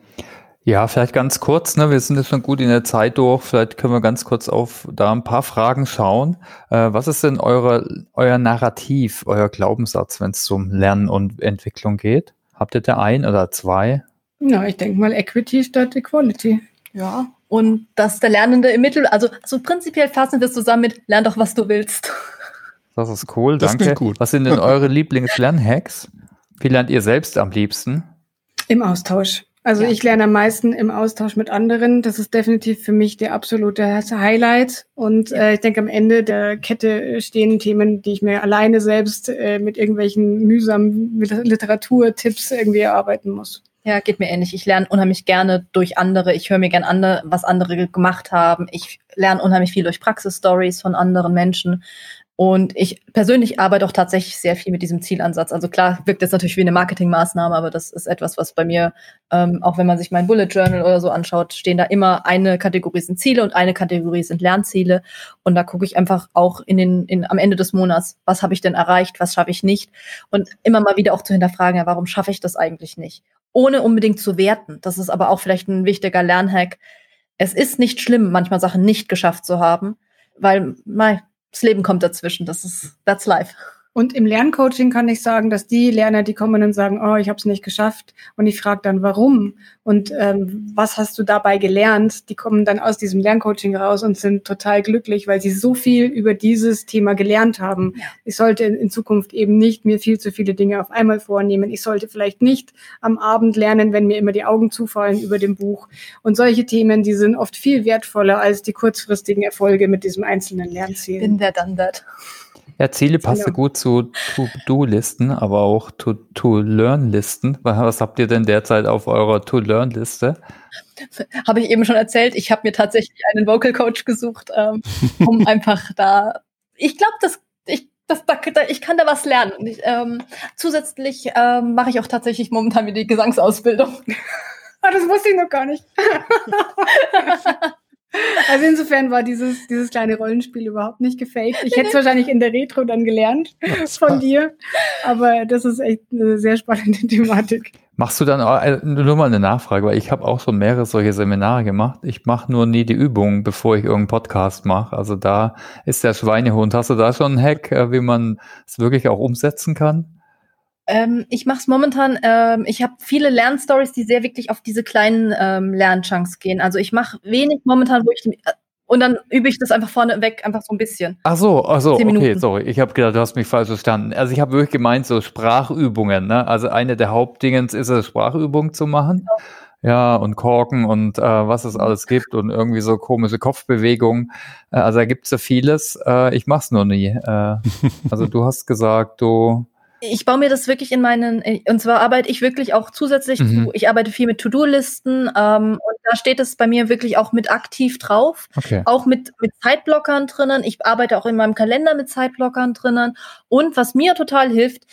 [SPEAKER 1] Ja, vielleicht ganz kurz, ne, wir sind jetzt schon gut in der Zeit durch, vielleicht können wir ganz kurz auf da ein paar Fragen schauen. Äh, was ist denn eure, euer Narrativ, euer Glaubenssatz, wenn es um Lernen und Entwicklung geht? Habt ihr da ein oder zwei?
[SPEAKER 4] Na, ich denke mal Equity statt Equality.
[SPEAKER 3] Ja, und dass der Lernende im Mittel, also so prinzipiell fassen wir es zusammen mit lern doch, was du willst.
[SPEAKER 1] Das ist cool, das danke. Gut. Was sind denn eure Lieblingslernhacks? Wie lernt ihr selbst am liebsten?
[SPEAKER 4] Im Austausch. Also ja. ich lerne am meisten im Austausch mit anderen. Das ist definitiv für mich der absolute Highlight. Und äh, ich denke, am Ende der Kette stehen Themen, die ich mir alleine selbst äh, mit irgendwelchen mühsamen Literaturtipps irgendwie erarbeiten muss.
[SPEAKER 3] Ja, geht mir ähnlich. Ich lerne unheimlich gerne durch andere. Ich höre mir gerne an, was andere gemacht haben. Ich lerne unheimlich viel durch Praxisstories von anderen Menschen. Und ich persönlich arbeite auch tatsächlich sehr viel mit diesem Zielansatz. Also klar wirkt das natürlich wie eine Marketingmaßnahme, aber das ist etwas, was bei mir, ähm, auch wenn man sich mein Bullet Journal oder so anschaut, stehen da immer eine Kategorie sind Ziele und eine Kategorie sind Lernziele. Und da gucke ich einfach auch in den, in, am Ende des Monats, was habe ich denn erreicht, was schaffe ich nicht? Und immer mal wieder auch zu hinterfragen, ja, warum schaffe ich das eigentlich nicht? Ohne unbedingt zu werten. Das ist aber auch vielleicht ein wichtiger Lernhack. Es ist nicht schlimm, manchmal Sachen nicht geschafft zu haben, weil, mei, das Leben kommt dazwischen. Das ist, that's life.
[SPEAKER 4] Und im Lerncoaching kann ich sagen, dass die Lerner, die kommen und sagen, oh, ich habe es nicht geschafft, und ich frage dann, warum und ähm, was hast du dabei gelernt, die kommen dann aus diesem Lerncoaching raus und sind total glücklich, weil sie so viel über dieses Thema gelernt haben. Ja. Ich sollte in, in Zukunft eben nicht mir viel zu viele Dinge auf einmal vornehmen. Ich sollte vielleicht nicht am Abend lernen, wenn mir immer die Augen zufallen über dem Buch. Und solche Themen, die sind oft viel wertvoller als die kurzfristigen Erfolge mit diesem einzelnen Lernziel.
[SPEAKER 3] Bin der dann that.
[SPEAKER 1] Ja, Ziele passen genau. gut zu To-Do-Listen, aber auch To-Learn-Listen. Was habt ihr denn derzeit auf eurer To-Learn-Liste?
[SPEAKER 3] Habe ich eben schon erzählt. Ich habe mir tatsächlich einen Vocal Coach gesucht, ähm, um einfach da. Ich glaube, das ich das, da, ich kann da was lernen. Ich, ähm, zusätzlich ähm, mache ich auch tatsächlich momentan wieder die Gesangsausbildung.
[SPEAKER 4] Ah, das wusste ich noch gar nicht. Also insofern war dieses, dieses kleine Rollenspiel überhaupt nicht gefaked. Ich hätte es wahrscheinlich in der Retro dann gelernt von dir. Aber das ist echt eine sehr spannende Thematik.
[SPEAKER 1] Machst du dann auch, äh, nur mal eine Nachfrage, weil ich habe auch schon mehrere solche Seminare gemacht. Ich mache nur nie die Übungen, bevor ich irgendeinen Podcast mache. Also da ist der Schweinehund. Hast du da schon einen Hack, äh, wie man es wirklich auch umsetzen kann?
[SPEAKER 3] Ähm, ich mache es momentan, ähm, ich habe viele Lernstories, die sehr wirklich auf diese kleinen ähm, Lernchunks gehen. Also ich mache wenig momentan, wo ich äh, und dann übe ich das einfach vorne weg, einfach so ein bisschen.
[SPEAKER 1] Ach so, ach so, okay, sorry. Ich habe gedacht, du hast mich falsch verstanden. Also ich habe wirklich gemeint, so Sprachübungen, ne? Also eine der Hauptdingens ist es, Sprachübungen zu machen. Ja. ja und Korken und äh, was es alles gibt und irgendwie so komische Kopfbewegungen. Äh, also da gibt's ja vieles. Äh, ich mach's nur nie. Äh, also du hast gesagt, du
[SPEAKER 3] ich baue mir das wirklich in meinen, äh, und zwar arbeite ich wirklich auch zusätzlich mhm. zu, ich arbeite viel mit To-Do-Listen ähm, und da steht es bei mir wirklich auch mit aktiv drauf, okay. auch mit, mit Zeitblockern drinnen. Ich arbeite auch in meinem Kalender mit Zeitblockern drinnen und was mir total hilft,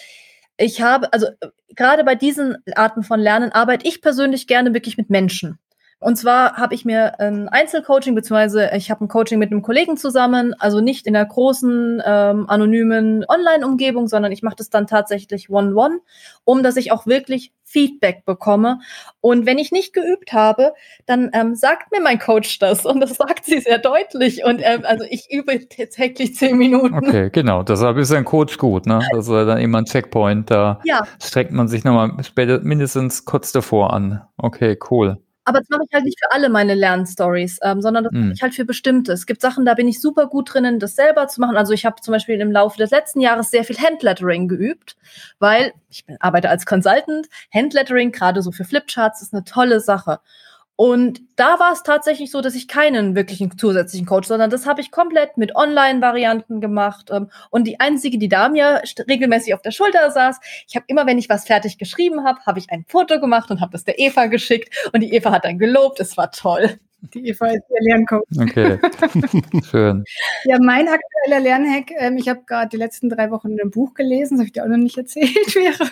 [SPEAKER 3] ich habe, also äh, gerade bei diesen Arten von Lernen arbeite ich persönlich gerne wirklich mit Menschen. Und zwar habe ich mir ein Einzelcoaching, beziehungsweise ich habe ein Coaching mit einem Kollegen zusammen, also nicht in der großen, ähm, anonymen Online-Umgebung, sondern ich mache das dann tatsächlich one-one, um dass ich auch wirklich Feedback bekomme. Und wenn ich nicht geübt habe, dann ähm, sagt mir mein Coach das und das sagt sie sehr deutlich. Und ähm, also ich übe täglich zehn Minuten.
[SPEAKER 1] Okay, genau. Deshalb ist ein Coach gut, ne? Das ist dann immer ein Checkpoint. Da ja. streckt man sich nochmal später mindestens kurz davor an. Okay, cool.
[SPEAKER 3] Aber das mache ich halt nicht für alle meine Lernstories, ähm, sondern das mache hm. ich halt für bestimmte. Es gibt Sachen, da bin ich super gut drinnen, das selber zu machen. Also ich habe zum Beispiel im Laufe des letzten Jahres sehr viel Handlettering geübt, weil ich bin, arbeite als Consultant. Handlettering, gerade so für Flipcharts, ist eine tolle Sache. Und da war es tatsächlich so, dass ich keinen wirklichen zusätzlichen Coach, sondern das habe ich komplett mit Online-Varianten gemacht. Ähm, und die einzige, die da mir regelmäßig auf der Schulter saß, ich habe immer, wenn ich was fertig geschrieben habe, habe ich ein Foto gemacht und habe das der Eva geschickt. Und die Eva hat dann gelobt, es war toll.
[SPEAKER 4] Die Eva ist der Lerncoach.
[SPEAKER 1] Okay, schön.
[SPEAKER 4] Ja, mein aktueller Lernhack, ähm, ich habe gerade die letzten drei Wochen ein Buch gelesen, das habe ich dir auch noch nicht erzählt wäre.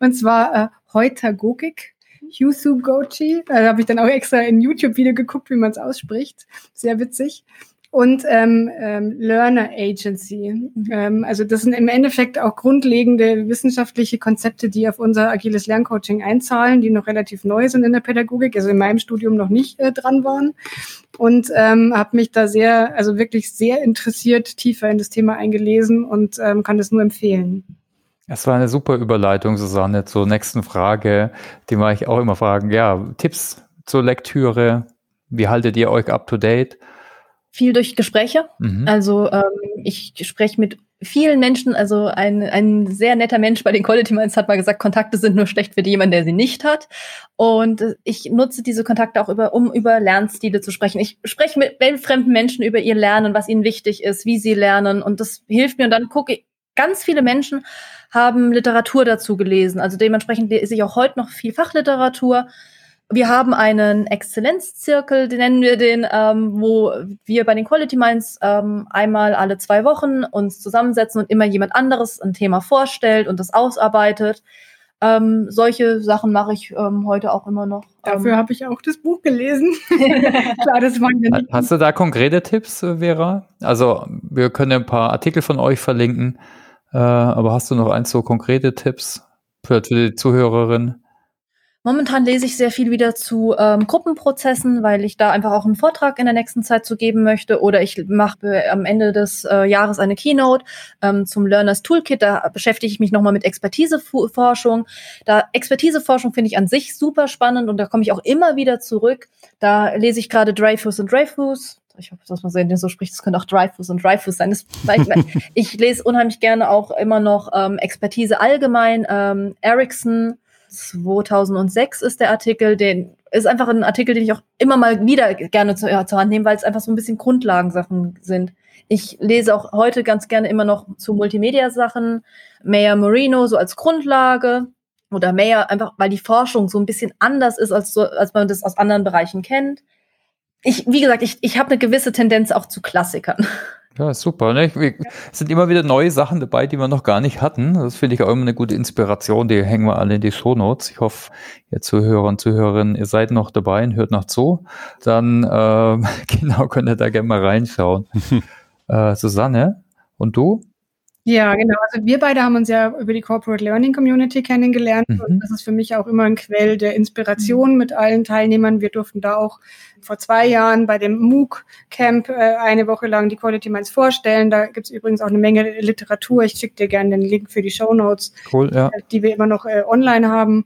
[SPEAKER 4] Und zwar äh, Heutagogik Yusu Gochi. Da habe ich dann auch extra in YouTube-Video geguckt, wie man es ausspricht. Sehr witzig. Und ähm, ähm, Learner Agency. Ähm, also das sind im Endeffekt auch grundlegende wissenschaftliche Konzepte, die auf unser agiles Lerncoaching einzahlen, die noch relativ neu sind in der Pädagogik, also in meinem Studium noch nicht äh, dran waren. Und ähm, habe mich da sehr, also wirklich sehr interessiert tiefer in das Thema eingelesen und ähm, kann das nur empfehlen.
[SPEAKER 1] Es war eine super Überleitung, Susanne, zur nächsten Frage. Die mache ich auch immer fragen. Ja, Tipps zur Lektüre. Wie haltet ihr euch up to date?
[SPEAKER 3] Viel durch Gespräche. Mhm. Also ähm, ich spreche mit vielen Menschen, also ein, ein sehr netter Mensch bei den Quality Minds hat mal gesagt, Kontakte sind nur schlecht für jemanden, der sie nicht hat. Und ich nutze diese Kontakte auch über, um über Lernstile zu sprechen. Ich spreche mit weltfremden Menschen über ihr Lernen, was ihnen wichtig ist, wie sie lernen. Und das hilft mir. Und dann gucke ich, ganz viele Menschen haben Literatur dazu gelesen. Also dementsprechend lese ich auch heute noch viel Fachliteratur. Wir haben einen Exzellenzzirkel, den nennen wir den, ähm, wo wir bei den Quality Minds ähm, einmal alle zwei Wochen uns zusammensetzen und immer jemand anderes ein Thema vorstellt und das ausarbeitet. Ähm, solche Sachen mache ich ähm, heute auch immer noch.
[SPEAKER 4] Dafür ähm, habe ich auch das Buch gelesen.
[SPEAKER 1] Klar, das war ja nicht Hast du da konkrete Tipps, Vera? Also wir können ein paar Artikel von euch verlinken. Äh, aber hast du noch ein, so konkrete Tipps für, für die Zuhörerin?
[SPEAKER 3] Momentan lese ich sehr viel wieder zu ähm, Gruppenprozessen, weil ich da einfach auch einen Vortrag in der nächsten Zeit zu geben möchte. Oder ich mache am Ende des äh, Jahres eine Keynote ähm, zum Learners Toolkit. Da beschäftige ich mich nochmal mit Expertiseforschung. Da Expertiseforschung finde ich an sich super spannend und da komme ich auch immer wieder zurück. Da lese ich gerade Dreyfus und Dreyfus ich hoffe, dass man so spricht, das könnte auch Dreyfus und Dreyfus sein. Das, ich, ich lese unheimlich gerne auch immer noch ähm, Expertise allgemein. Ähm, Ericsson 2006 ist der Artikel, den ist einfach ein Artikel, den ich auch immer mal wieder gerne zur, ja, zur Hand nehme, weil es einfach so ein bisschen Grundlagensachen sind. Ich lese auch heute ganz gerne immer noch zu Multimedia-Sachen. Maya Marino so als Grundlage oder Maya einfach, weil die Forschung so ein bisschen anders ist, als, so, als man das aus anderen Bereichen kennt. Ich, wie gesagt, ich, ich habe eine gewisse Tendenz auch zu Klassikern.
[SPEAKER 1] Ja, super. Ne? Es sind immer wieder neue Sachen dabei, die wir noch gar nicht hatten. Das finde ich auch immer eine gute Inspiration. Die hängen wir alle in die Shownotes. Ich hoffe, ihr Zuhörer und Zuhörerinnen, ihr seid noch dabei und hört noch zu. Dann äh, genau könnt ihr da gerne mal reinschauen. äh, Susanne, und du?
[SPEAKER 4] Ja, genau. Also wir beide haben uns ja über die Corporate Learning Community kennengelernt mhm. und das ist für mich auch immer ein Quell der Inspiration mit allen Teilnehmern. Wir durften da auch vor zwei Jahren bei dem MOOC Camp äh, eine Woche lang die Quality Minds vorstellen. Da gibt's übrigens auch eine Menge Literatur. Ich schicke dir gerne den Link für die Show Notes, cool, ja. Äh, die wir immer noch äh, online haben.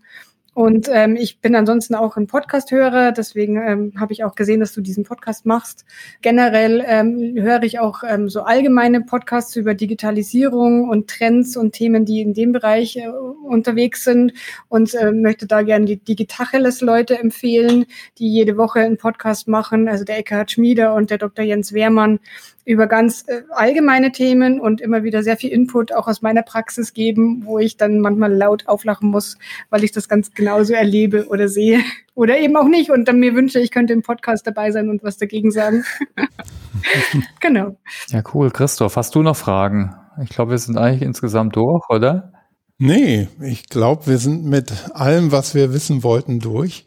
[SPEAKER 4] Und ähm, ich bin ansonsten auch ein Podcast-Hörer, deswegen ähm, habe ich auch gesehen, dass du diesen Podcast machst. Generell ähm, höre ich auch ähm, so allgemeine Podcasts über Digitalisierung und Trends und Themen, die in dem Bereich äh, unterwegs sind und äh, möchte da gerne die Digitacheles-Leute empfehlen, die jede Woche einen Podcast machen, also der Eckhard Schmieder und der Dr. Jens Wehrmann über ganz äh, allgemeine Themen und immer wieder sehr viel Input auch aus meiner Praxis geben, wo ich dann manchmal laut auflachen muss, weil ich das ganz genauso erlebe oder sehe oder eben auch nicht und dann mir wünsche, ich könnte im Podcast dabei sein und was dagegen sagen. genau.
[SPEAKER 1] Ja, cool. Christoph, hast du noch Fragen? Ich glaube, wir sind eigentlich insgesamt durch, oder?
[SPEAKER 2] Nee, ich glaube, wir sind mit allem, was wir wissen wollten, durch.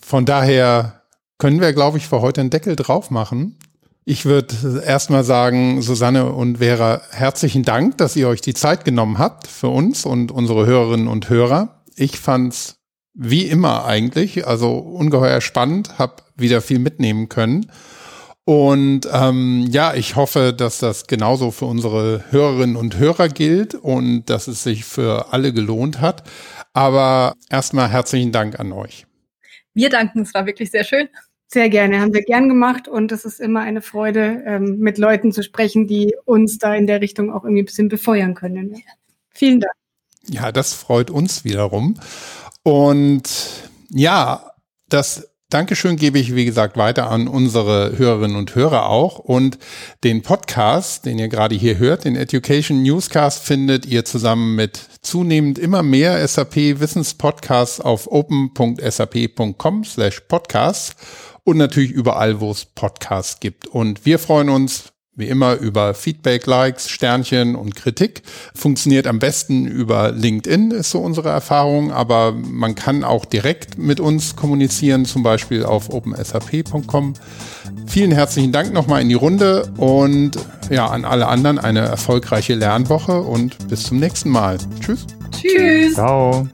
[SPEAKER 2] Von daher können wir, glaube ich, für heute einen Deckel drauf machen. Ich würde erstmal sagen, Susanne und Vera, herzlichen Dank, dass ihr euch die Zeit genommen habt für uns und unsere Hörerinnen und Hörer. Ich fand's wie immer eigentlich, also ungeheuer spannend, habe wieder viel mitnehmen können. Und ähm, ja, ich hoffe, dass das genauso für unsere Hörerinnen und Hörer gilt und dass es sich für alle gelohnt hat. Aber erstmal herzlichen Dank an euch.
[SPEAKER 3] Wir danken, es war wirklich sehr schön.
[SPEAKER 4] Sehr gerne, haben wir gern gemacht und es ist immer eine Freude, ähm, mit Leuten zu sprechen, die uns da in der Richtung auch irgendwie ein bisschen befeuern können. Vielen Dank.
[SPEAKER 2] Ja, das freut uns wiederum. Und ja, das Dankeschön gebe ich, wie gesagt, weiter an unsere Hörerinnen und Hörer auch. Und den Podcast, den ihr gerade hier hört, den Education Newscast, findet ihr zusammen mit zunehmend immer mehr SAP Wissenspodcasts auf open.sap.com slash podcasts und natürlich überall, wo es Podcasts gibt. Und wir freuen uns wie immer über Feedback, Likes, Sternchen und Kritik. Funktioniert am besten über LinkedIn, ist so unsere Erfahrung, aber man kann auch direkt mit uns kommunizieren, zum Beispiel auf opensap.com. Vielen herzlichen Dank nochmal in die Runde und ja, an alle anderen eine erfolgreiche Lernwoche und bis zum nächsten Mal. Tschüss.
[SPEAKER 3] Tschüss.
[SPEAKER 1] Ciao.